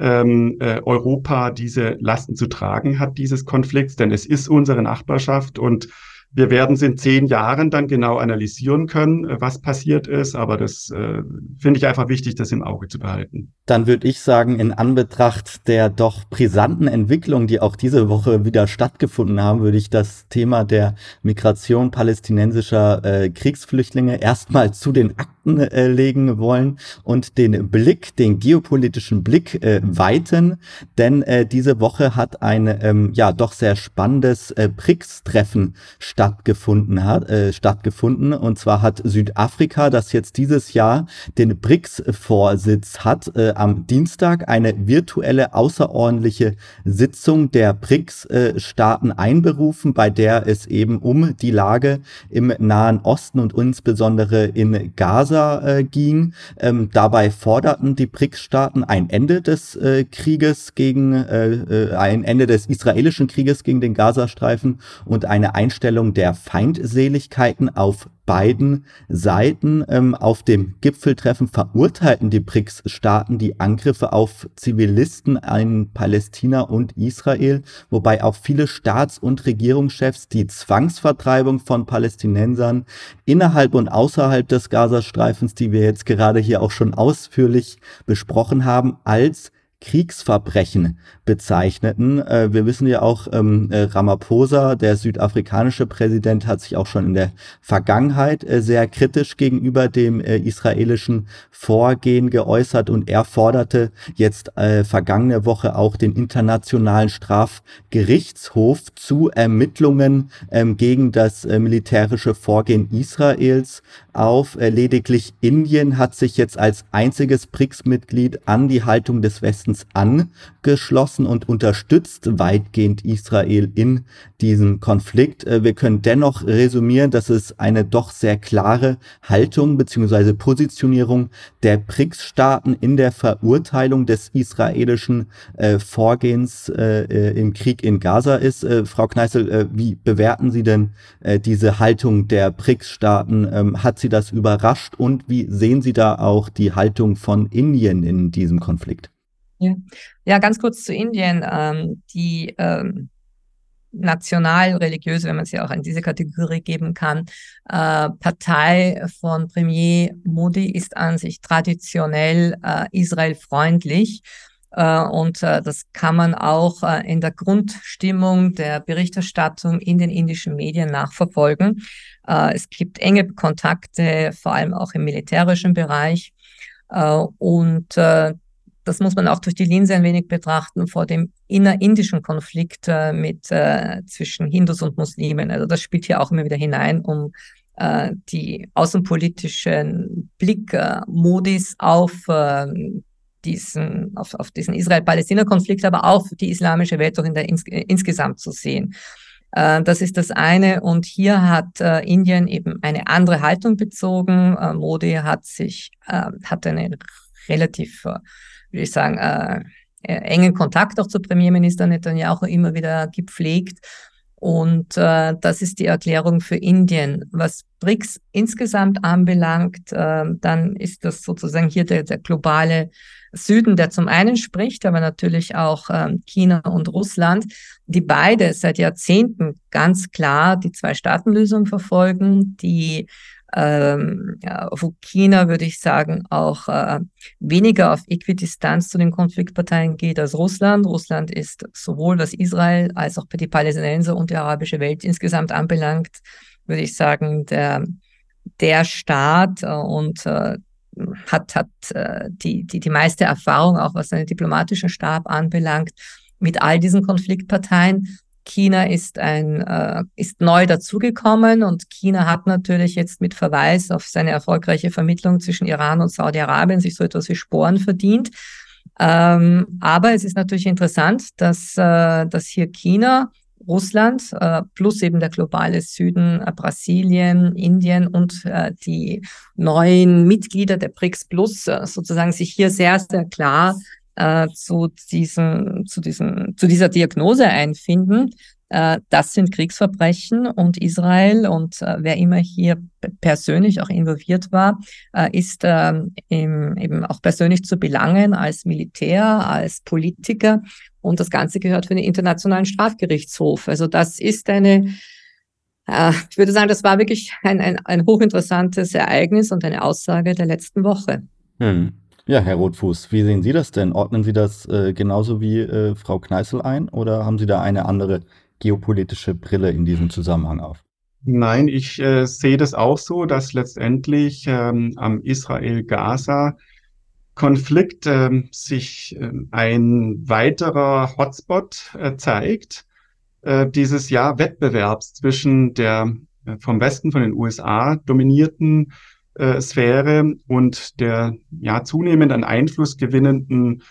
Speaker 6: ähm, äh, Europa diese Lasten zu tragen hat, dieses Konflikts, denn es ist unsere Nachbarschaft und wir werden es in zehn Jahren dann genau analysieren können, äh, was passiert ist, aber das äh, finde ich einfach wichtig, das im Auge zu behalten.
Speaker 4: Dann würde ich sagen, in Anbetracht der doch brisanten Entwicklungen, die auch diese Woche wieder stattgefunden haben, würde ich das Thema der Migration palästinensischer äh, Kriegsflüchtlinge erstmal zu den Akten äh, legen wollen und den Blick, den geopolitischen Blick äh, weiten, denn äh, diese Woche hat ein ähm, ja doch sehr spannendes äh, BRICS-Treffen stattgefunden hat, äh, stattgefunden. Und zwar hat Südafrika, das jetzt dieses Jahr den BRICS-Vorsitz hat, äh, am Dienstag eine virtuelle außerordentliche Sitzung der BRICS-Staaten einberufen, bei der es eben um die Lage im Nahen Osten und insbesondere in Gaza Gaza äh, ging. Ähm, dabei forderten die BRICS-Staaten ein Ende des äh, Krieges gegen, äh, äh, ein Ende des israelischen Krieges gegen den Gazastreifen und eine Einstellung der Feindseligkeiten auf beiden Seiten ähm, auf dem Gipfeltreffen verurteilten die BRICS-Staaten die Angriffe auf Zivilisten in Palästina und Israel, wobei auch viele Staats- und Regierungschefs die Zwangsvertreibung von Palästinensern innerhalb und außerhalb des Gazastreifens, die wir jetzt gerade hier auch schon ausführlich besprochen haben, als Kriegsverbrechen bezeichneten. Äh, wir wissen ja auch, ähm, äh, Ramaphosa, der südafrikanische Präsident, hat sich auch schon in der Vergangenheit äh, sehr kritisch gegenüber dem äh, israelischen Vorgehen geäußert und er forderte jetzt äh, vergangene Woche auch den Internationalen Strafgerichtshof zu Ermittlungen ähm, gegen das militärische Vorgehen Israels auf. lediglich Indien hat sich jetzt als einziges BRICS-Mitglied an die Haltung des Westens meistens angeschlossen und unterstützt weitgehend Israel in diesem Konflikt. Äh, wir können dennoch resümieren, dass es eine doch sehr klare Haltung bzw. Positionierung der BRICS-Staaten in der Verurteilung des israelischen äh, Vorgehens äh, äh im Krieg in Gaza ist. Äh, Frau Kneißl, äh, wie bewerten Sie denn diese Haltung der BRICS-Staaten? Ähm, hat Sie das überrascht und wie sehen Sie da auch die Haltung von Indien in diesem Konflikt?
Speaker 5: Ja, ja ganz kurz zu Indien. Ähm, die ähm, national-religiöse, wenn man sie auch in diese Kategorie geben kann, äh, Partei von Premier Modi ist an sich traditionell äh, israelfreundlich. Äh, und äh, das kann man auch äh, in der Grundstimmung der Berichterstattung in den indischen Medien nachverfolgen. Äh, es gibt enge Kontakte, vor allem auch im militärischen Bereich. Äh, und äh, das muss man auch durch die Linse ein wenig betrachten vor dem innerindischen Konflikt äh, mit äh, zwischen Hindus und Muslimen. Also das spielt hier auch immer wieder hinein, um äh, die außenpolitischen Blickmodis auf äh, diesen, auf, auf diesen Israel-Palästina-Konflikt, aber auch die islamische Welt auch in der ins, insgesamt zu sehen. Äh, das ist das eine. Und hier hat äh, Indien eben eine andere Haltung bezogen. Äh, Modi hat sich, äh, hat eine relativ äh, würde ich sagen, äh, äh, engen Kontakt auch zu Premierminister Netanyahu immer wieder gepflegt. Und äh, das ist die Erklärung für Indien. Was BRICS insgesamt anbelangt, äh, dann ist das sozusagen hier der, der globale Süden, der zum einen spricht, aber natürlich auch äh, China und Russland, die beide seit Jahrzehnten ganz klar die Zwei-Staaten-Lösung verfolgen, die ähm, wo China, würde ich sagen, auch äh, weniger auf Äquidistanz zu den Konfliktparteien geht als Russland. Russland ist sowohl was Israel als auch die Palästinenser und die arabische Welt insgesamt anbelangt, würde ich sagen, der, der Staat äh, und äh, hat, hat äh, die, die, die meiste Erfahrung, auch was seinen diplomatischen Stab anbelangt, mit all diesen Konfliktparteien. China ist ein äh, ist neu dazugekommen und China hat natürlich jetzt mit Verweis auf seine erfolgreiche Vermittlung zwischen Iran und Saudi-Arabien sich so etwas wie Sporen verdient. Ähm, aber es ist natürlich interessant, dass, äh, dass hier China, Russland äh, plus eben der globale Süden, äh, Brasilien, Indien und äh, die neuen Mitglieder der BRICS Plus sozusagen sich hier sehr, sehr klar äh, zu, diesem, zu, diesem, zu dieser Diagnose einfinden. Äh, das sind Kriegsverbrechen und Israel und äh, wer immer hier persönlich auch involviert war, äh, ist ähm, im, eben auch persönlich zu belangen als Militär, als Politiker. Und das Ganze gehört für den Internationalen Strafgerichtshof. Also das ist eine äh, ich würde sagen, das war wirklich ein, ein, ein hochinteressantes Ereignis und eine Aussage der letzten Woche.
Speaker 4: Hm. Ja, Herr Rotfuß, wie sehen Sie das denn? Ordnen Sie das äh, genauso wie äh, Frau Kneißl ein oder haben Sie da eine andere geopolitische Brille in diesem Zusammenhang auf?
Speaker 6: Nein, ich äh, sehe das auch so, dass letztendlich ähm, am Israel-Gaza-Konflikt ähm, sich ähm, ein weiterer Hotspot äh, zeigt, äh, dieses Jahr Wettbewerbs zwischen der äh, vom Westen, von den USA dominierten äh, Sphäre und der ja zunehmend an Einfluss gewinnenden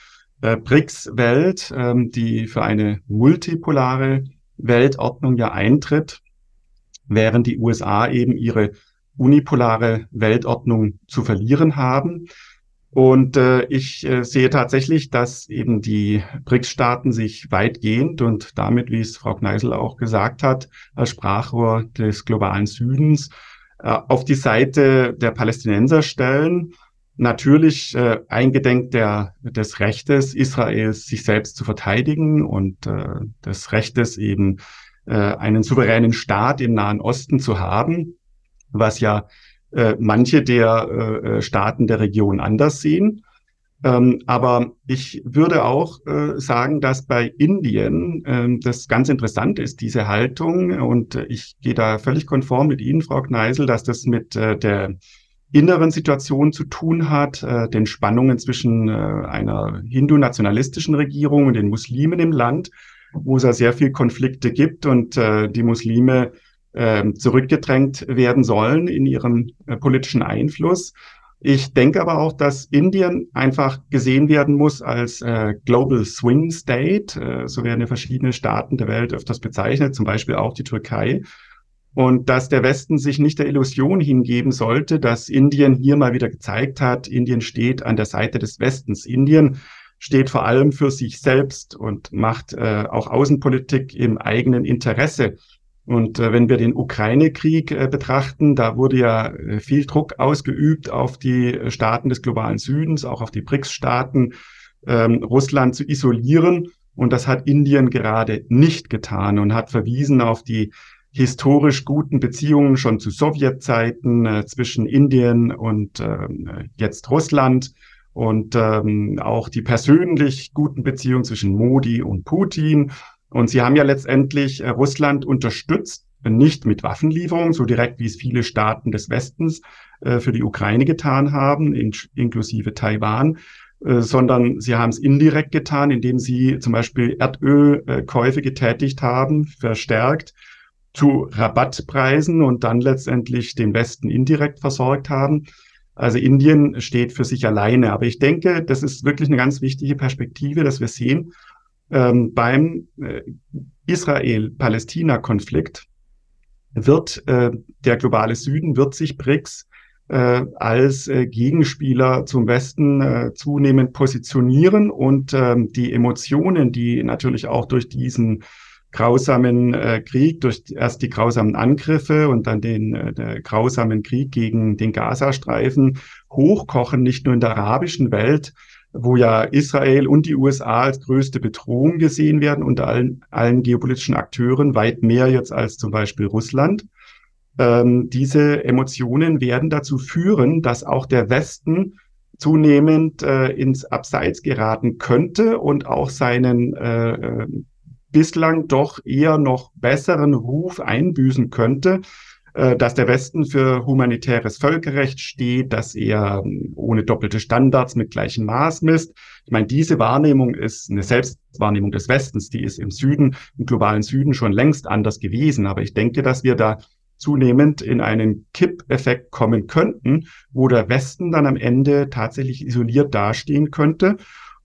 Speaker 6: äh, BRICS-Welt, ähm, die für eine multipolare Weltordnung ja eintritt, während die USA eben ihre unipolare Weltordnung zu verlieren haben. Und äh, ich äh, sehe tatsächlich, dass eben die BRICS-Staaten sich weitgehend und damit, wie es Frau Kneisel auch gesagt hat, als Sprachrohr des globalen Südens auf die Seite der Palästinenser stellen. Natürlich äh, eingedenk der, des Rechtes Israels, sich selbst zu verteidigen und äh, des Rechtes eben äh, einen souveränen Staat im Nahen Osten zu haben, was ja äh, manche der äh, äh, Staaten der Region anders sehen. Ähm, aber ich würde auch äh, sagen, dass bei Indien äh, das ganz interessant ist, diese Haltung. Und ich gehe da völlig konform mit Ihnen, Frau Kneisel, dass das mit äh, der inneren Situation zu tun hat, äh, den Spannungen zwischen äh, einer hindu-nationalistischen Regierung und den Muslimen im Land, wo es ja sehr viel Konflikte gibt und äh, die Muslime äh, zurückgedrängt werden sollen in ihrem politischen Einfluss. Ich denke aber auch, dass Indien einfach gesehen werden muss als äh, Global Swing State. Äh, so werden ja verschiedene Staaten der Welt öfters bezeichnet, zum Beispiel auch die Türkei. Und dass der Westen sich nicht der Illusion hingeben sollte, dass Indien hier mal wieder gezeigt hat, Indien steht an der Seite des Westens. Indien steht vor allem für sich selbst und macht äh, auch Außenpolitik im eigenen Interesse. Und äh, wenn wir den Ukraine-Krieg äh, betrachten, da wurde ja äh, viel Druck ausgeübt auf die äh, Staaten des globalen Südens, auch auf die BRICS-Staaten, ähm, Russland zu isolieren. Und das hat Indien gerade nicht getan und hat verwiesen auf die historisch guten Beziehungen schon zu Sowjetzeiten äh, zwischen Indien und äh, jetzt Russland und ähm, auch die persönlich guten Beziehungen zwischen Modi und Putin und sie haben ja letztendlich äh, Russland unterstützt, nicht mit Waffenlieferungen, so direkt wie es viele Staaten des Westens äh, für die Ukraine getan haben, in, inklusive Taiwan, äh, sondern sie haben es indirekt getan, indem sie zum Beispiel Erdölkäufe getätigt haben, verstärkt zu Rabattpreisen und dann letztendlich den Westen indirekt versorgt haben. Also Indien steht für sich alleine. Aber ich denke, das ist wirklich eine ganz wichtige Perspektive, dass wir sehen, ähm, beim äh, Israel-Palästina-Konflikt wird äh, der globale Süden, wird sich BRICS äh, als äh, Gegenspieler zum Westen äh, zunehmend positionieren und ähm, die Emotionen, die natürlich auch durch diesen grausamen äh, Krieg, durch erst die grausamen Angriffe und dann den äh, grausamen Krieg gegen den Gazastreifen hochkochen, nicht nur in der arabischen Welt, wo ja Israel und die USA als größte Bedrohung gesehen werden unter allen, allen geopolitischen Akteuren, weit mehr jetzt als zum Beispiel Russland. Ähm, diese Emotionen werden dazu führen, dass auch der Westen zunehmend äh, ins Abseits geraten könnte und auch seinen äh, äh bislang doch eher noch besseren Ruf einbüßen könnte, dass der Westen für humanitäres Völkerrecht steht, dass er ähm, ohne doppelte Standards mit gleichem Maß misst. Ich meine, diese Wahrnehmung ist eine Selbstwahrnehmung des Westens, die ist im Süden, im globalen Süden schon längst anders gewesen. Aber ich denke, dass wir da zunehmend in einen Kippeffekt kommen könnten, wo der Westen dann am Ende tatsächlich isoliert dastehen könnte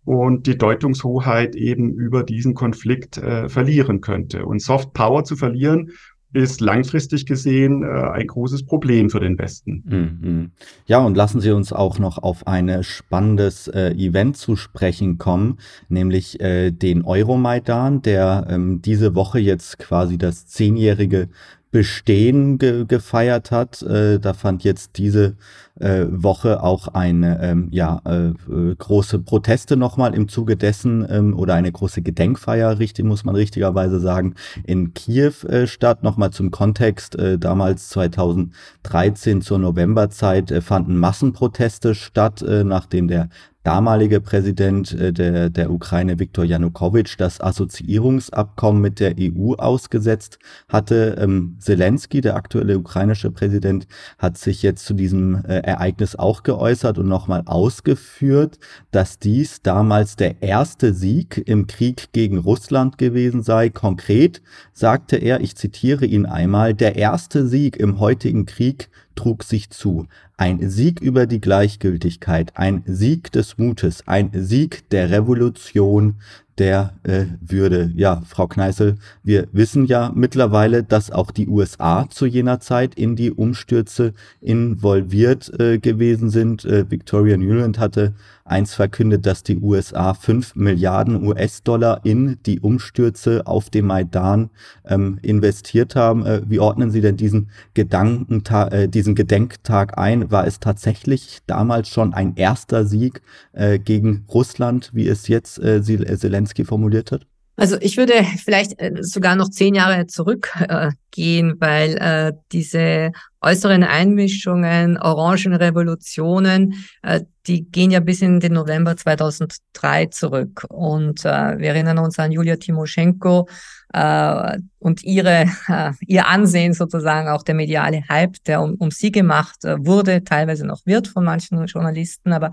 Speaker 6: und die Deutungshoheit eben über diesen Konflikt äh, verlieren könnte. Und Soft Power zu verlieren ist langfristig gesehen äh, ein großes Problem für den Westen.
Speaker 4: Mhm. Ja, und lassen Sie uns auch noch auf ein spannendes äh, Event zu sprechen kommen, nämlich äh, den Euromaidan, der ähm, diese Woche jetzt quasi das zehnjährige Bestehen ge gefeiert hat. Äh, da fand jetzt diese äh, Woche auch eine ähm, ja, äh, äh, große Proteste nochmal im Zuge dessen ähm, oder eine große Gedenkfeier, richtig, muss man richtigerweise sagen, in Kiew äh, statt. Nochmal zum Kontext, äh, damals 2013 zur Novemberzeit äh, fanden Massenproteste statt, äh, nachdem der damalige Präsident äh, der, der Ukraine, Viktor Janukowitsch, das Assoziierungsabkommen mit der EU ausgesetzt hatte. Ähm, Zelensky, der aktuelle ukrainische Präsident, hat sich jetzt zu diesem äh, Ereignis auch geäußert und nochmal ausgeführt, dass dies damals der erste Sieg im Krieg gegen Russland gewesen sei. Konkret sagte er, ich zitiere ihn einmal, der erste Sieg im heutigen Krieg trug sich zu. Ein Sieg über die Gleichgültigkeit, ein Sieg des Mutes, ein Sieg der Revolution der äh, Würde. Ja, Frau Kneißl, wir wissen ja mittlerweile, dass auch die USA zu jener Zeit in die Umstürze involviert äh, gewesen sind. Äh, Victoria Newland hatte eins verkündet, dass die USA 5 Milliarden US-Dollar in die Umstürze auf dem Maidan ähm, investiert haben. Äh, wie ordnen Sie denn diesen, Gedankentag, äh, diesen Gedenktag ein? War es tatsächlich damals schon ein erster Sieg äh, gegen Russland, wie es jetzt äh, Zelensky formuliert hat?
Speaker 5: Also ich würde vielleicht äh, sogar noch zehn Jahre zurückgehen, äh, weil äh, diese äußeren Einmischungen, Orangenrevolutionen, äh, die gehen ja bis in den November 2003 zurück. Und äh, wir erinnern uns an Julia Timoschenko äh, und ihre, äh, (laughs) ihr Ansehen sozusagen, auch der mediale Hype, der um, um sie gemacht äh, wurde, teilweise noch wird von manchen Journalisten, aber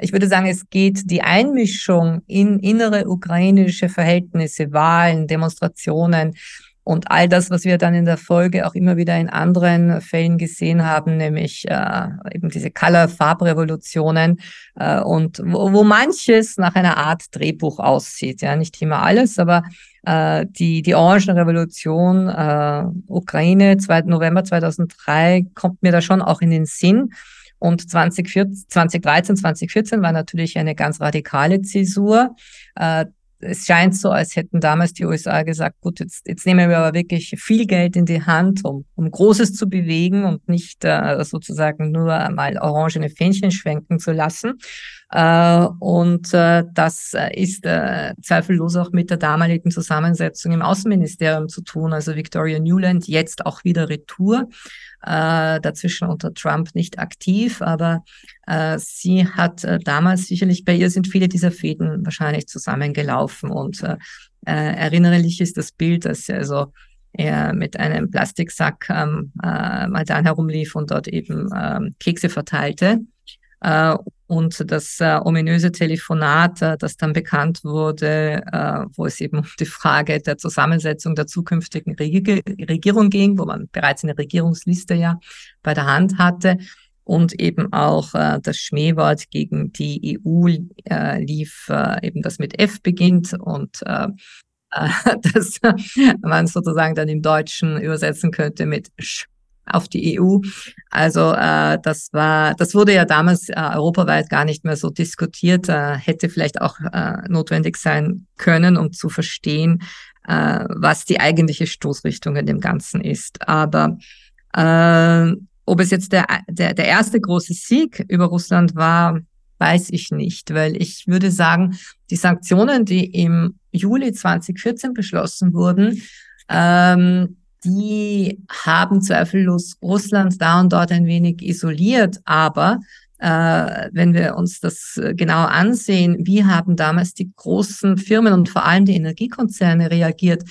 Speaker 5: ich würde sagen, es geht die Einmischung in innere ukrainische Verhältnisse, Wahlen, Demonstrationen und all das, was wir dann in der Folge auch immer wieder in anderen Fällen gesehen haben, nämlich äh, eben diese Color-Farbrevolutionen äh, und wo, wo manches nach einer Art Drehbuch aussieht. Ja, nicht immer alles, aber äh, die, die Orangenrevolution äh, Ukraine, 2. November 2003, kommt mir da schon auch in den Sinn. Und 2014, 2013, 2014 war natürlich eine ganz radikale Zäsur. Äh, es scheint so, als hätten damals die USA gesagt, gut, jetzt, jetzt nehmen wir aber wirklich viel Geld in die Hand, um, um Großes zu bewegen und nicht äh, sozusagen nur mal orangene Fähnchen schwenken zu lassen. Äh, und äh, das ist äh, zweifellos auch mit der damaligen Zusammensetzung im Außenministerium zu tun. Also Victoria Newland jetzt auch wieder Retour äh, dazwischen unter Trump nicht aktiv, aber äh, sie hat äh, damals sicherlich, bei ihr sind viele dieser Fäden wahrscheinlich zusammengelaufen und äh, äh, erinnerlich ist das Bild, dass sie also er mit einem Plastiksack ähm, äh, mal dann herumlief und dort eben ähm, Kekse verteilte. Äh, und das äh, ominöse Telefonat, äh, das dann bekannt wurde, äh, wo es eben um die Frage der Zusammensetzung der zukünftigen Reg Regierung ging, wo man bereits eine Regierungsliste ja bei der Hand hatte. Und eben auch äh, das Schmähwort gegen die EU äh, lief, äh, eben das mit F beginnt und äh, (laughs) äh das man sozusagen dann im Deutschen übersetzen könnte mit Sch auf die EU. Also äh, das war, das wurde ja damals äh, europaweit gar nicht mehr so diskutiert, äh, hätte vielleicht auch äh, notwendig sein können, um zu verstehen, äh, was die eigentliche Stoßrichtung in dem Ganzen ist. Aber äh, ob es jetzt der, der, der erste große Sieg über Russland war, weiß ich nicht, weil ich würde sagen, die Sanktionen, die im Juli 2014 beschlossen wurden, ähm, die haben zweifellos Russland da und dort ein wenig isoliert, aber äh, wenn wir uns das äh, genau ansehen, wie haben damals die großen Firmen und vor allem die Energiekonzerne reagiert?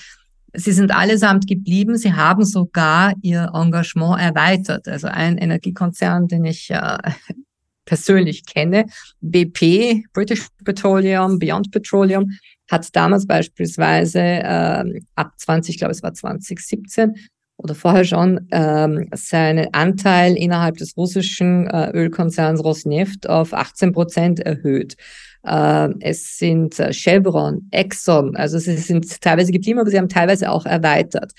Speaker 5: Sie sind allesamt geblieben, sie haben sogar ihr Engagement erweitert. Also ein Energiekonzern, den ich äh, (laughs) persönlich kenne, BP, British Petroleum, Beyond Petroleum, hat damals beispielsweise äh, ab 20, ich glaube es war 2017 oder vorher schon, ähm, seinen Anteil innerhalb des russischen äh, Ölkonzerns Rosneft auf 18 Prozent erhöht. Äh, es sind äh, Chevron, Exxon, also sie sind teilweise geblieben, aber sie haben teilweise auch erweitert.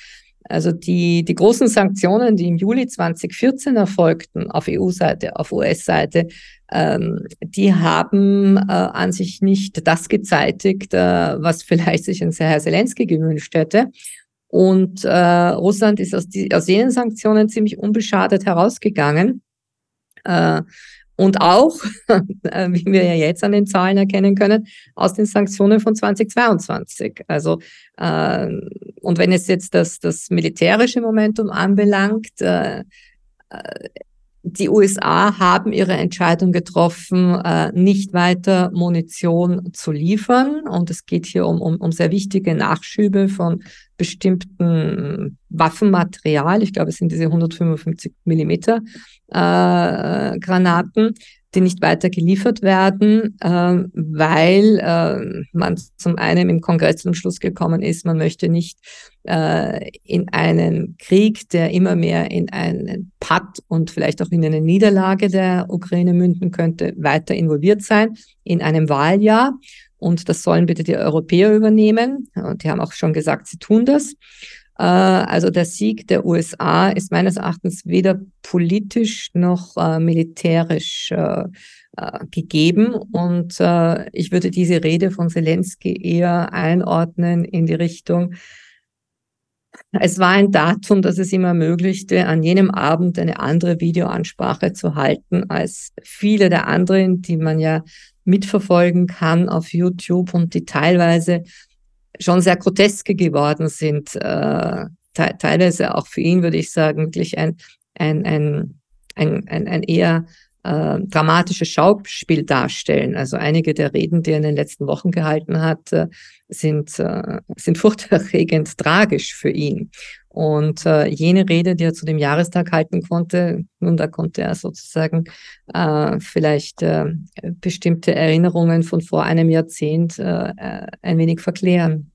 Speaker 5: Also die, die großen Sanktionen, die im Juli 2014 erfolgten auf EU-Seite, auf US-Seite, ähm, die haben äh, an sich nicht das gezeitigt, äh, was (laughs) vielleicht sich ein Herr Zelensky gewünscht hätte. Und äh, Russland ist aus, die, aus jenen Sanktionen ziemlich unbeschadet herausgegangen. Äh, und auch, (laughs) äh, wie wir ja jetzt an den Zahlen erkennen können, aus den Sanktionen von 2022. Also, äh, und wenn es jetzt das, das militärische Momentum anbelangt, äh, äh die USA haben ihre Entscheidung getroffen, äh, nicht weiter Munition zu liefern. Und es geht hier um, um, um sehr wichtige Nachschübe von bestimmten Waffenmaterial. Ich glaube, es sind diese 155 Millimeter äh, Granaten, die nicht weiter geliefert werden, äh, weil äh, man zum einen im Kongress zum Schluss gekommen ist, man möchte nicht äh, in einen Krieg, der immer mehr in einen Patt und vielleicht auch in eine Niederlage der Ukraine münden könnte, weiter involviert sein in einem Wahljahr. und das sollen bitte die Europäer übernehmen. Und die haben auch schon gesagt, sie tun das. Äh, also der Sieg der USA ist meines Erachtens weder politisch noch äh, militärisch äh, gegeben. Und ich würde diese Rede von Zelensky eher einordnen in die Richtung, es war ein Datum, das es ihm ermöglichte, an jenem Abend eine andere Videoansprache zu halten als viele der anderen, die man ja mitverfolgen kann auf YouTube und die teilweise schon sehr groteske geworden sind. Äh, te teilweise auch für ihn, würde ich sagen, wirklich ein, ein, ein, ein, ein, ein eher äh, dramatisches Schauspiel darstellen. Also einige der Reden, die er in den letzten Wochen gehalten hat, äh, sind, äh, sind furchterregend tragisch für ihn. Und äh, jene Rede, die er zu dem Jahrestag halten konnte, nun, da konnte er sozusagen äh, vielleicht äh, bestimmte Erinnerungen von vor einem Jahrzehnt äh, ein wenig verklären.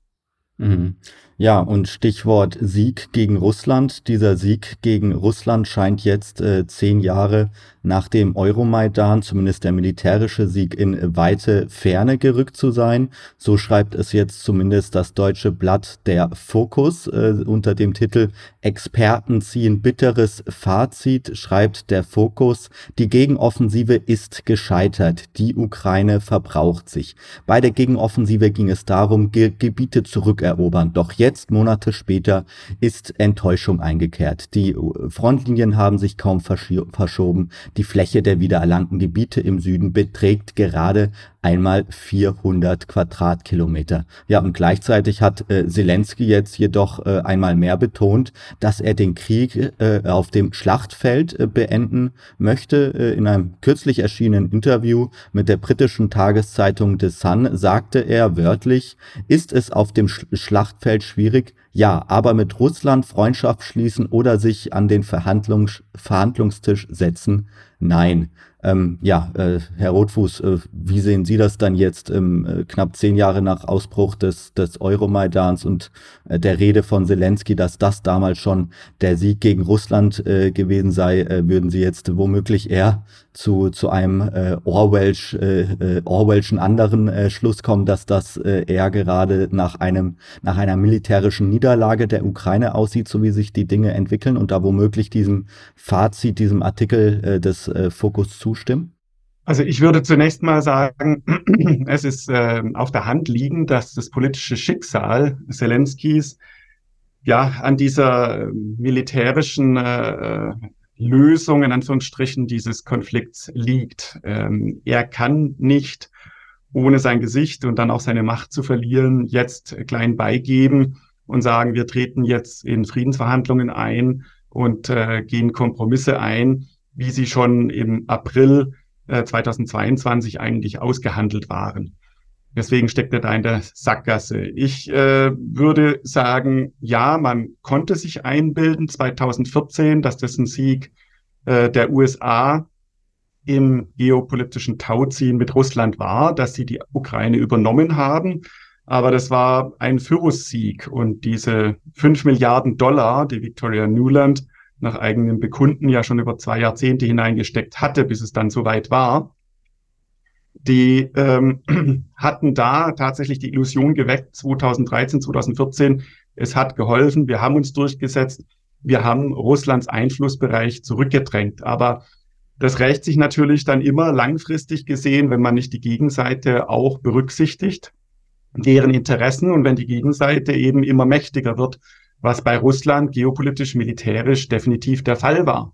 Speaker 4: Mhm. Ja, und Stichwort Sieg gegen Russland. Dieser Sieg gegen Russland scheint jetzt äh, zehn Jahre nach dem Euromaidan, zumindest der militärische Sieg, in weite Ferne gerückt zu sein. So schreibt es jetzt zumindest das deutsche Blatt Der Fokus äh, unter dem Titel Experten ziehen bitteres Fazit, schreibt der Fokus. Die Gegenoffensive ist gescheitert. Die Ukraine verbraucht sich. Bei der Gegenoffensive ging es darum, Ge Gebiete zurückerobern. Doch jetzt, Monate später, ist Enttäuschung eingekehrt. Die Frontlinien haben sich kaum verschoben. Die Fläche der wiedererlangten Gebiete im Süden beträgt gerade einmal 400 Quadratkilometer. Ja, und gleichzeitig hat äh, Zelensky jetzt jedoch äh, einmal mehr betont, dass er den Krieg äh, auf dem Schlachtfeld äh, beenden möchte. Äh, in einem kürzlich erschienenen Interview mit der britischen Tageszeitung The Sun sagte er wörtlich, ist es auf dem Sch Schlachtfeld schwierig, ja, aber mit Russland Freundschaft schließen oder sich an den Verhandlungs Verhandlungstisch setzen, nein. Ähm, ja, äh, Herr Rotfuß, äh, wie sehen Sie das dann jetzt ähm, äh, knapp zehn Jahre nach Ausbruch des, des Euromaidans und äh, der Rede von Zelensky, dass das damals schon der Sieg gegen Russland äh, gewesen sei? Äh, würden Sie jetzt womöglich eher zu, zu einem äh, Orwellsch, Orwellschen anderen Schluss kommen, dass das eher gerade nach einem nach einer militärischen Niederlage der Ukraine aussieht, so wie sich die Dinge entwickeln und da womöglich diesem Fazit, diesem Artikel des Fokus zustimmen?
Speaker 6: Also ich würde zunächst mal sagen, (clears throat) es ist äh, auf der Hand liegend, dass das politische Schicksal Zelenskis ja an dieser militärischen äh, Lösung in Anführungsstrichen dieses Konflikts liegt. Ähm, er kann nicht ohne sein Gesicht und dann auch seine Macht zu verlieren, jetzt klein beigeben und sagen, wir treten jetzt in Friedensverhandlungen ein und äh, gehen Kompromisse ein, wie sie schon im April äh, 2022 eigentlich ausgehandelt waren. Deswegen steckt er da in der Sackgasse. Ich äh, würde sagen, ja, man konnte sich einbilden 2014, dass das ein Sieg äh, der USA im geopolitischen Tauziehen mit Russland war, dass sie die Ukraine übernommen haben. Aber das war ein Pyrrhus-Sieg und diese fünf Milliarden Dollar, die Victoria Newland nach eigenem Bekunden ja schon über zwei Jahrzehnte hineingesteckt hatte, bis es dann soweit war, die ähm, (clears throat) hatten da tatsächlich die Illusion geweckt, 2013, 2014, es hat geholfen, wir haben uns durchgesetzt, wir haben Russlands Einflussbereich zurückgedrängt. Aber das rächt sich natürlich dann immer langfristig gesehen, wenn man nicht die Gegenseite auch berücksichtigt, deren Interessen und wenn die Gegenseite eben immer mächtiger wird, was bei Russland geopolitisch, militärisch definitiv der Fall war.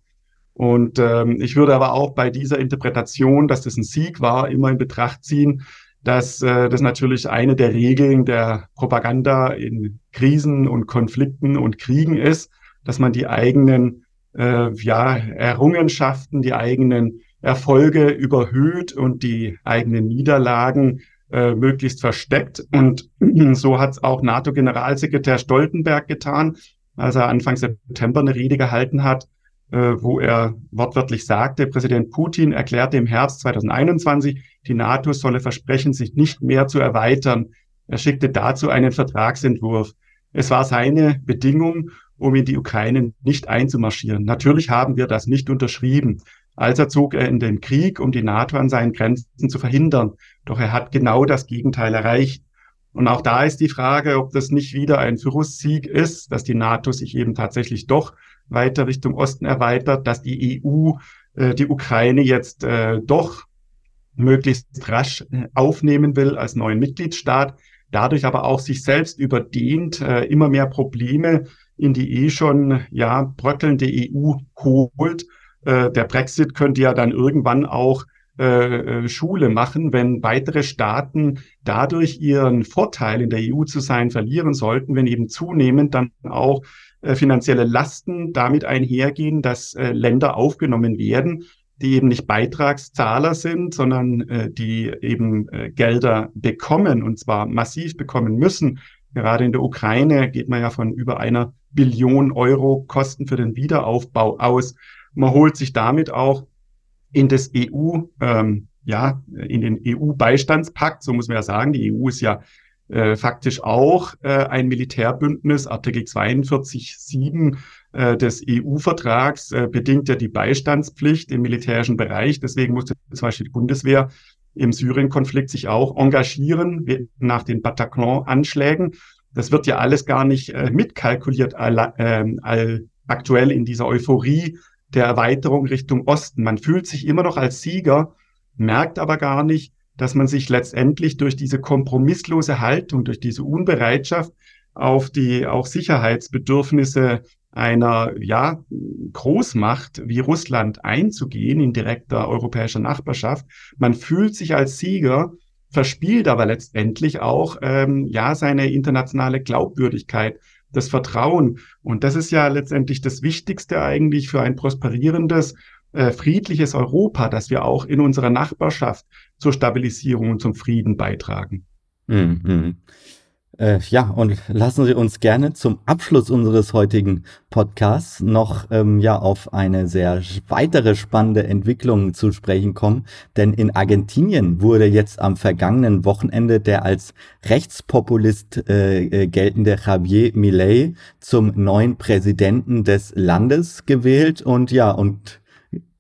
Speaker 6: Und ähm, ich würde aber auch bei dieser Interpretation, dass das ein Sieg war, immer in Betracht ziehen, dass äh, das natürlich eine der Regeln der Propaganda in Krisen und Konflikten und Kriegen ist, dass man die eigenen äh, ja, Errungenschaften, die eigenen Erfolge überhöht und die eigenen Niederlagen äh, möglichst versteckt. Und (clears throat) so hat es auch NATO-Generalsekretär Stoltenberg getan, als er Anfang September eine Rede gehalten hat, äh, wo er wortwörtlich sagte, Präsident Putin erklärte im Herbst 2021, die NATO solle versprechen, sich nicht mehr zu erweitern. Er schickte dazu einen Vertragsentwurf. Es war seine Bedingung, um in die Ukraine nicht einzumarschieren. Natürlich haben wir das nicht unterschrieben. Als er zog er in den Krieg, um die NATO an seinen Grenzen zu verhindern. Doch er hat genau das Gegenteil erreicht. Und auch da ist die Frage, ob das nicht wieder ein Pyrrhussieg ist, dass die NATO sich eben tatsächlich doch weiter Richtung Osten erweitert, dass die EU äh, die Ukraine jetzt äh, doch möglichst rasch äh, aufnehmen will als neuen Mitgliedstaat, dadurch aber auch sich selbst überdehnt, äh, immer mehr Probleme in die eh schon ja bröckelnde EU holt. Äh, der Brexit könnte ja dann irgendwann auch äh, äh, Schule machen, wenn weitere Staaten dadurch ihren Vorteil in der EU zu sein verlieren sollten, wenn eben zunehmend dann auch finanzielle Lasten damit einhergehen, dass Länder aufgenommen werden, die eben nicht Beitragszahler sind, sondern die eben Gelder bekommen und zwar massiv bekommen müssen. Gerade in der Ukraine geht man ja von über einer Billion Euro Kosten für den Wiederaufbau aus. Man holt sich damit auch in das EU, ähm, ja, in den EU-Beistandspakt, so muss man ja sagen, die EU ist ja äh, faktisch auch äh, ein Militärbündnis, Artikel 42.7 äh, des EU-Vertrags äh, bedingt ja die Beistandspflicht im militärischen Bereich. Deswegen musste zum Beispiel die Bundeswehr im Syrien-Konflikt sich auch engagieren nach den Bataclan-Anschlägen. Das wird ja alles gar nicht äh, mitkalkuliert äh, all, aktuell in dieser Euphorie der Erweiterung Richtung Osten. Man fühlt sich immer noch als Sieger, merkt aber gar nicht, dass man sich letztendlich durch diese kompromisslose Haltung, durch diese Unbereitschaft auf die auch Sicherheitsbedürfnisse einer ja, Großmacht wie Russland einzugehen in direkter europäischer Nachbarschaft. Man fühlt sich als Sieger, verspielt aber letztendlich auch ähm, ja seine internationale Glaubwürdigkeit das Vertrauen. Und das ist ja letztendlich das Wichtigste eigentlich für ein prosperierendes, äh, friedliches Europa, dass wir auch in unserer Nachbarschaft zur Stabilisierung und zum Frieden beitragen.
Speaker 4: Mhm. Äh, ja, und lassen Sie uns gerne zum Abschluss unseres heutigen Podcasts noch ähm, ja auf eine sehr weitere spannende Entwicklung zu sprechen kommen. Denn in Argentinien wurde jetzt am vergangenen Wochenende der als Rechtspopulist äh, äh, geltende Javier Milei zum neuen Präsidenten des Landes gewählt. Und ja, und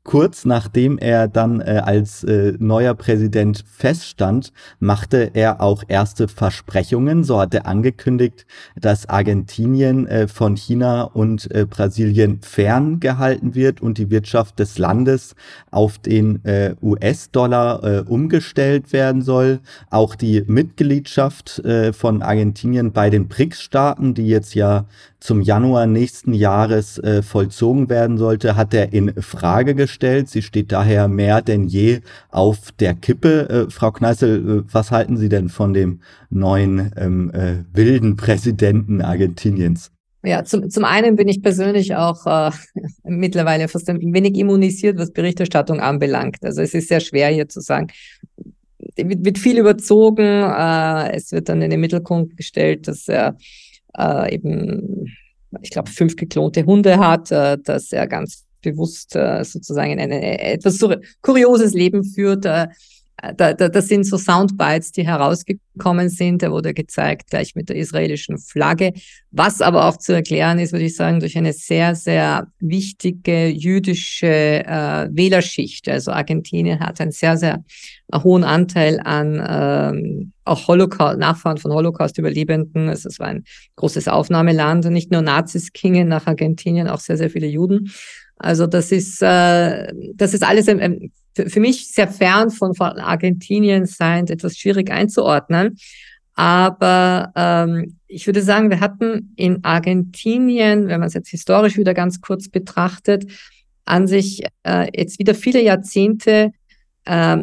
Speaker 4: kurz nachdem er dann äh, als äh, neuer Präsident feststand, machte er auch erste Versprechungen. So hat er angekündigt, dass Argentinien äh, von China und äh, Brasilien ferngehalten wird und die Wirtschaft des Landes auf den äh, US-Dollar äh, umgestellt werden soll. Auch die Mitgliedschaft von Argentinien bei den BRICS-Staaten, die jetzt ja zum Januar nächsten Jahres äh, vollzogen werden sollte, hat er in Frage gestellt. Sie steht daher mehr denn je auf der Kippe. Äh, Frau Kneißel, äh, was halten Sie denn von dem neuen ähm, äh, wilden Präsidenten Argentiniens?
Speaker 5: Ja, zum, zum einen bin ich persönlich auch äh, (laughs) mittlerweile fast ein wenig immunisiert, was Berichterstattung anbelangt. Also es ist sehr schwer hier zu sagen, wird, wird viel überzogen. Äh, es wird dann in den Mittelpunkt gestellt, dass er äh, eben, ich glaube, fünf geklonte Hunde hat, äh, dass er ganz bewusst äh, sozusagen ein etwas kurioses Leben führt. Da, da, das sind so Soundbites, die herausgekommen sind. Da wurde gezeigt, gleich mit der israelischen Flagge. Was aber auch zu erklären ist, würde ich sagen, durch eine sehr, sehr wichtige jüdische äh, Wählerschicht. Also Argentinien hat einen sehr, sehr hohen Anteil an ähm, auch Holocaust, Nachfahren von Holocaust-Überlebenden. Also es war ein großes Aufnahmeland. Und nicht nur Nazis gingen nach Argentinien, auch sehr, sehr viele Juden. Also das ist, äh, das ist alles ähm, für, für mich sehr fern von, von Argentinien sein, etwas schwierig einzuordnen. Aber ähm, ich würde sagen, wir hatten in Argentinien, wenn man es jetzt historisch wieder ganz kurz betrachtet, an sich äh, jetzt wieder viele Jahrzehnte äh,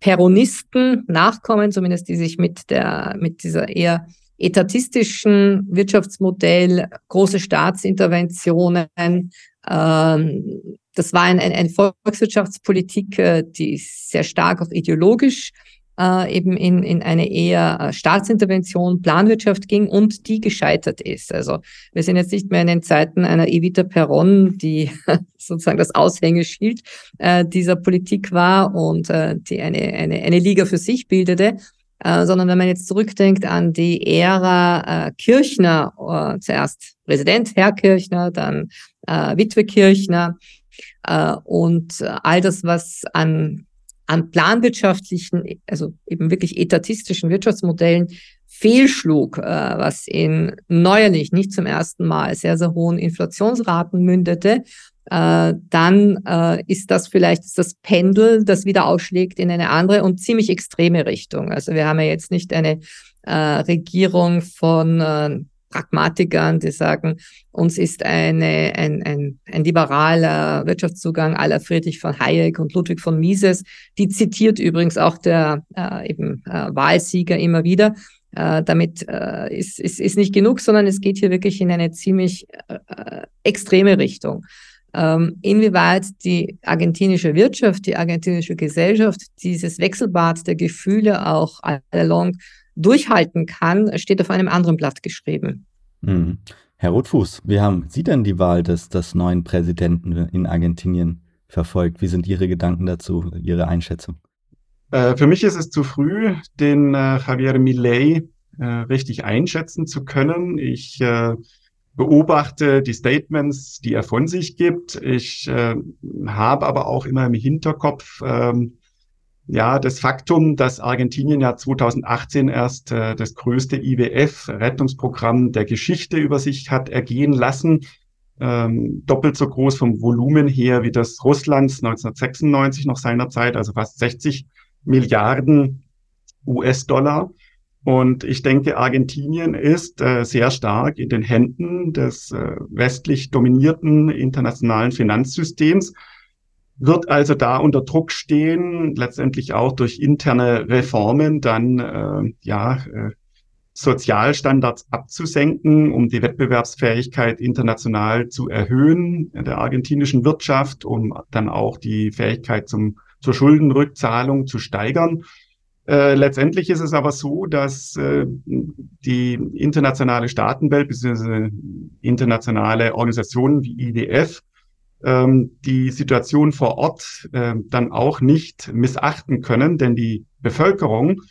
Speaker 5: Peronisten, Nachkommen zumindest, die sich mit der, mit dieser eher etatistischen Wirtschaftsmodell, große Staatsinterventionen, ähm, das war ein, ein, eine Volkswirtschaftspolitik, äh, die sehr stark auch ideologisch äh, eben in, in eine eher äh, Staatsintervention, Planwirtschaft ging und die gescheitert ist. Also wir sind jetzt nicht mehr in den Zeiten einer Evita Peron, die (laughs) sozusagen das Aushängeschild äh, dieser Politik war und äh, die eine, eine, eine Liga für sich bildete, äh, sondern wenn man jetzt zurückdenkt an die Ära äh, Kirchner, äh, zuerst Präsident Herr Kirchner, dann äh, Witwe Kirchner, und all das, was an, an planwirtschaftlichen, also eben wirklich etatistischen Wirtschaftsmodellen fehlschlug, äh, was in neuerlich nicht zum ersten Mal sehr, sehr hohen Inflationsraten mündete, äh, dann äh, ist das vielleicht das Pendel, das wieder ausschlägt in eine andere und ziemlich extreme Richtung. Also wir haben ja jetzt nicht eine äh, Regierung von äh, Pragmatikern, die sagen, uns ist eine, ein, ein, ein liberaler Wirtschaftszugang aller Friedrich von Hayek und Ludwig von Mises. Die zitiert übrigens auch der äh, eben äh, Wahlsieger immer wieder. Äh, damit äh, ist, ist, ist nicht genug, sondern es geht hier wirklich in eine ziemlich äh, extreme Richtung. Ähm, inwieweit die argentinische Wirtschaft, die argentinische Gesellschaft dieses Wechselbad der Gefühle auch along durchhalten kann, steht auf einem anderen Blatt geschrieben.
Speaker 4: Mhm. Herr Rotfuß, wie haben Sie denn die Wahl des, des neuen Präsidenten in Argentinien verfolgt? Wie sind Ihre Gedanken dazu, Ihre Einschätzung?
Speaker 6: Äh, für mich ist es zu früh, den äh, Javier Milei äh, richtig einschätzen zu können. Ich äh, beobachte die Statements, die er von sich gibt. Ich äh, habe aber auch immer im Hinterkopf, ähm, ja, das Faktum, dass Argentinien ja 2018 erst äh, das größte IWF-Rettungsprogramm der Geschichte über sich hat ergehen lassen, ähm, doppelt so groß vom Volumen her wie das Russlands 1996 noch seinerzeit, also fast 60 Milliarden US-Dollar. Und ich denke, Argentinien ist äh, sehr stark in den Händen des äh, westlich dominierten internationalen Finanzsystems wird also da unter Druck stehen, letztendlich auch durch interne Reformen dann äh, ja äh, Sozialstandards abzusenken, um die Wettbewerbsfähigkeit international zu erhöhen der argentinischen Wirtschaft, um dann auch die Fähigkeit zum, zur Schuldenrückzahlung zu steigern. Äh, letztendlich ist es aber so, dass äh, die internationale Staatenwelt bzw. internationale Organisationen wie IDF ähm, die Situation vor Ort äh, dann auch nicht missachten können, denn die Bevölkerung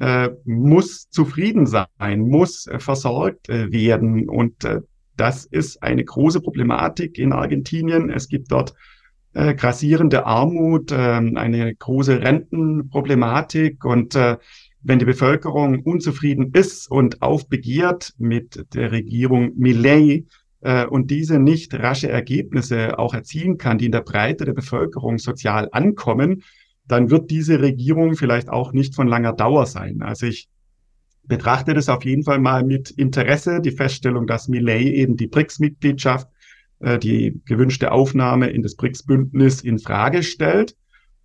Speaker 6: äh, muss zufrieden sein, muss äh, versorgt äh, werden. Und äh, das ist eine große Problematik in Argentinien. Es gibt dort äh, grassierende Armut, äh, eine große Rentenproblematik und wenn die Bevölkerung unzufrieden ist und aufbegehrt mit der Regierung Millet, äh, und diese nicht rasche Ergebnisse auch erzielen kann, die in der Breite der Bevölkerung sozial ankommen, dann wird diese Regierung vielleicht auch nicht von langer Dauer sein. Also ich betrachte das auf jeden Fall mal mit Interesse, die Feststellung, dass Millet eben die BRICS-Mitgliedschaft, äh, die gewünschte Aufnahme in das BRICS-Bündnis in Frage stellt.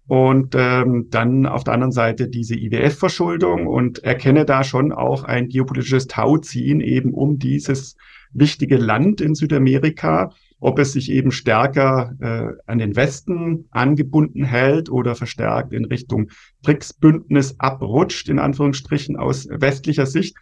Speaker 6: Und ähm, dann auf der anderen Seite diese IWF-Verschuldung und erkenne da schon auch ein geopolitisches Tauziehen eben um dieses wichtige Land in Südamerika, ob es sich eben stärker äh, an den Westen angebunden hält oder verstärkt in Richtung BRICS-Bündnis abrutscht, in Anführungsstrichen aus westlicher Sicht.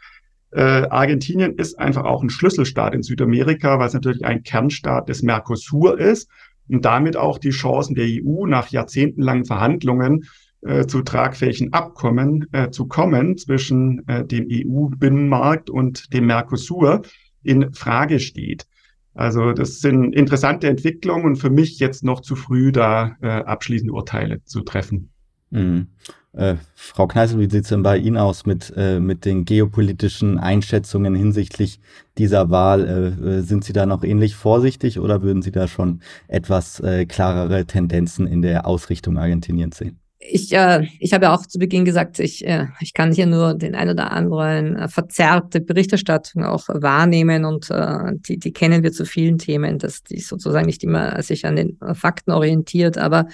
Speaker 6: Äh, Argentinien ist einfach auch ein Schlüsselstaat in Südamerika, weil es natürlich ein Kernstaat des Mercosur ist und damit auch die Chancen der EU nach jahrzehntelangen Verhandlungen äh, zu tragfähigen Abkommen äh, zu kommen zwischen äh, dem EU-Binnenmarkt und dem Mercosur in Frage steht. Also das sind interessante Entwicklungen und für mich jetzt noch zu früh, da äh, abschließende Urteile zu treffen.
Speaker 4: Mhm. Äh, Frau Kneißl, wie sieht es denn bei Ihnen aus mit, äh, mit den geopolitischen Einschätzungen hinsichtlich dieser Wahl? Äh, äh sind Sie da noch ähnlich vorsichtig oder würden Sie da schon etwas äh, klarere Tendenzen in der Ausrichtung Argentiniens sehen?
Speaker 5: Ich, äh, ich habe ja auch zu Beginn gesagt, ich, äh, ich kann hier nur den ein oder anderen äh, verzerrte Berichterstattung auch wahrnehmen und äh, die, die kennen wir zu vielen Themen, dass die sozusagen nicht immer sich an den Fakten orientiert. Aber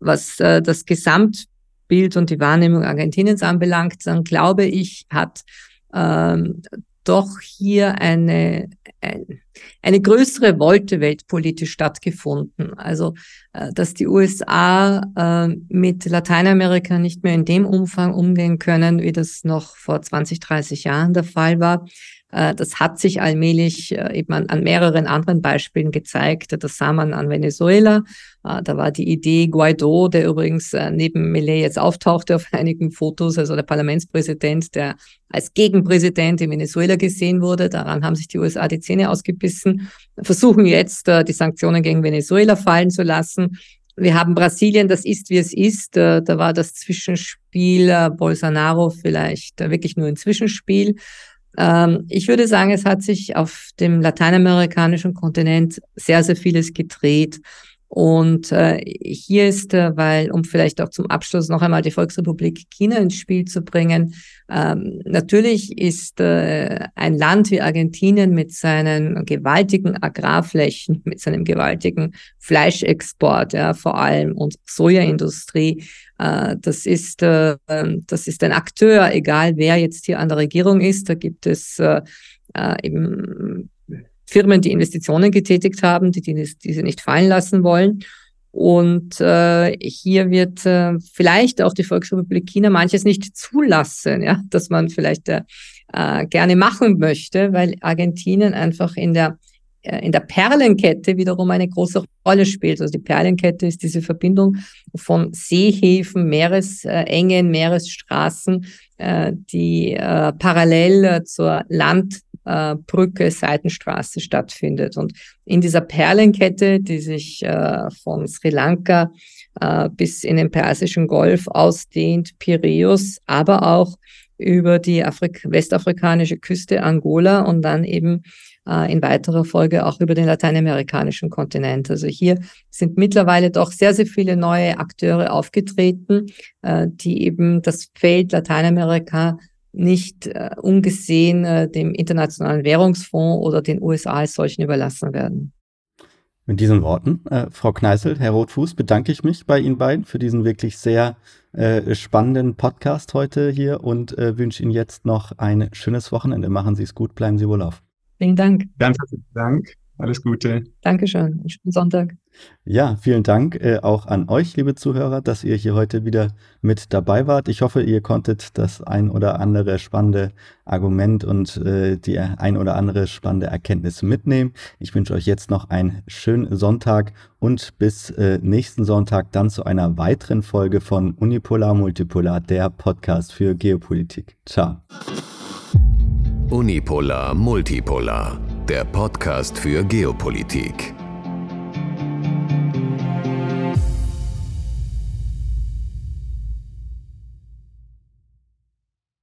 Speaker 5: was äh, das Gesamtbild und die Wahrnehmung Argentiniens anbelangt, dann glaube ich, hat ähm, doch hier eine, eine größere Wolte weltpolitisch stattgefunden. Also, äh, dass die USA äh, mit Lateinamerika nicht mehr in dem Umfang umgehen können, wie das noch vor 20, 30 Jahren der Fall war. Äh, das hat sich allmählich eben an, mehreren anderen Beispielen gezeigt. Das sah man an Venezuela. Da war die Idee Guaido, der übrigens neben Millet jetzt auftauchte auf (laughs) einigen Fotos, also der Parlamentspräsident, der als Gegenpräsident in Venezuela gesehen wurde. Daran haben sich die USA die Zähne ausgebissen versuchen jetzt die Sanktionen gegen Venezuela fallen zu lassen. Wir haben Brasilien, das ist, wie es ist. Da war das Zwischenspiel Bolsonaro vielleicht wirklich nur ein Zwischenspiel. Ähm, ich würde sagen, es hat sich auf dem lateinamerikanischen Kontinent sehr, sehr vieles gedreht. Und äh, hier ist, äh, weil, um vielleicht auch zum Abschluss noch einmal die Volksrepublik China ins Spiel zu bringen, ähm, natürlich ist äh, ein Land wie Argentinien mit seinen gewaltigen Agrarflächen, mit seinem gewaltigen Fleischexport, ja, vor allem und Sojaindustrie, äh, das ist, äh, das ist ein Akteur, egal wer jetzt hier an der Regierung ist. Da gibt es äh, äh eben Firmen, die Investitionen getätigt haben, die diese nicht fallen lassen wollen. Und äh, hier wird äh, vielleicht auch die Volksrepublik China manches nicht zulassen, ja, dass man vielleicht äh, äh gerne machen möchte, weil Argentinien einfach in der in der Perlenkette wiederum eine große Rolle spielt. Also die Perlenkette ist diese Verbindung von Seehäfen, Meeresengen, Meeresstraßen, äh, die äh, parallel zur Land äh, Brücke, Seitenstraße stattfindet. Und in dieser Perlenkette, die sich äh, von Sri Lanka äh, bis in den Persischen Golf ausdehnt, Piräus, aber auch über die Afrik westafrikanische Küste Angola und dann eben äh, in weiterer Folge auch über den lateinamerikanischen Kontinent. Also hier sind mittlerweile doch sehr, sehr viele neue Akteure aufgetreten, äh, die eben das Feld Lateinamerika nicht äh, ungesehen dem Internationalen Währungsfonds oder den USA als solchen überlassen werden.
Speaker 4: Mit diesen Worten, äh, Frau Kneißl, Herr Rotfuß, bedanke ich mich bei Ihnen beiden für diesen wirklich sehr spannenden Podcast heute hier und wünsche Ihnen jetzt noch ein schönes Wochenende. Machen Sie es gut, bleiben Sie wohl auf.
Speaker 5: Vielen Dank.
Speaker 6: Ganz herzlichen Dank. Alles Gute.
Speaker 5: Dankeschön. Einen schönen Sonntag.
Speaker 4: Ja, vielen Dank äh, auch an euch, liebe Zuhörer, dass ihr hier heute wieder mit dabei wart. Ich hoffe, ihr konntet das ein oder andere spannende Argument und äh, die ein oder andere spannende Erkenntnis mitnehmen. Ich wünsche euch jetzt noch einen schönen Sonntag und bis äh, nächsten Sonntag dann zu einer weiteren Folge von Unipolar Multipolar, der Podcast für Geopolitik. Ciao.
Speaker 3: Unipolar Multipolar der Podcast für Geopolitik.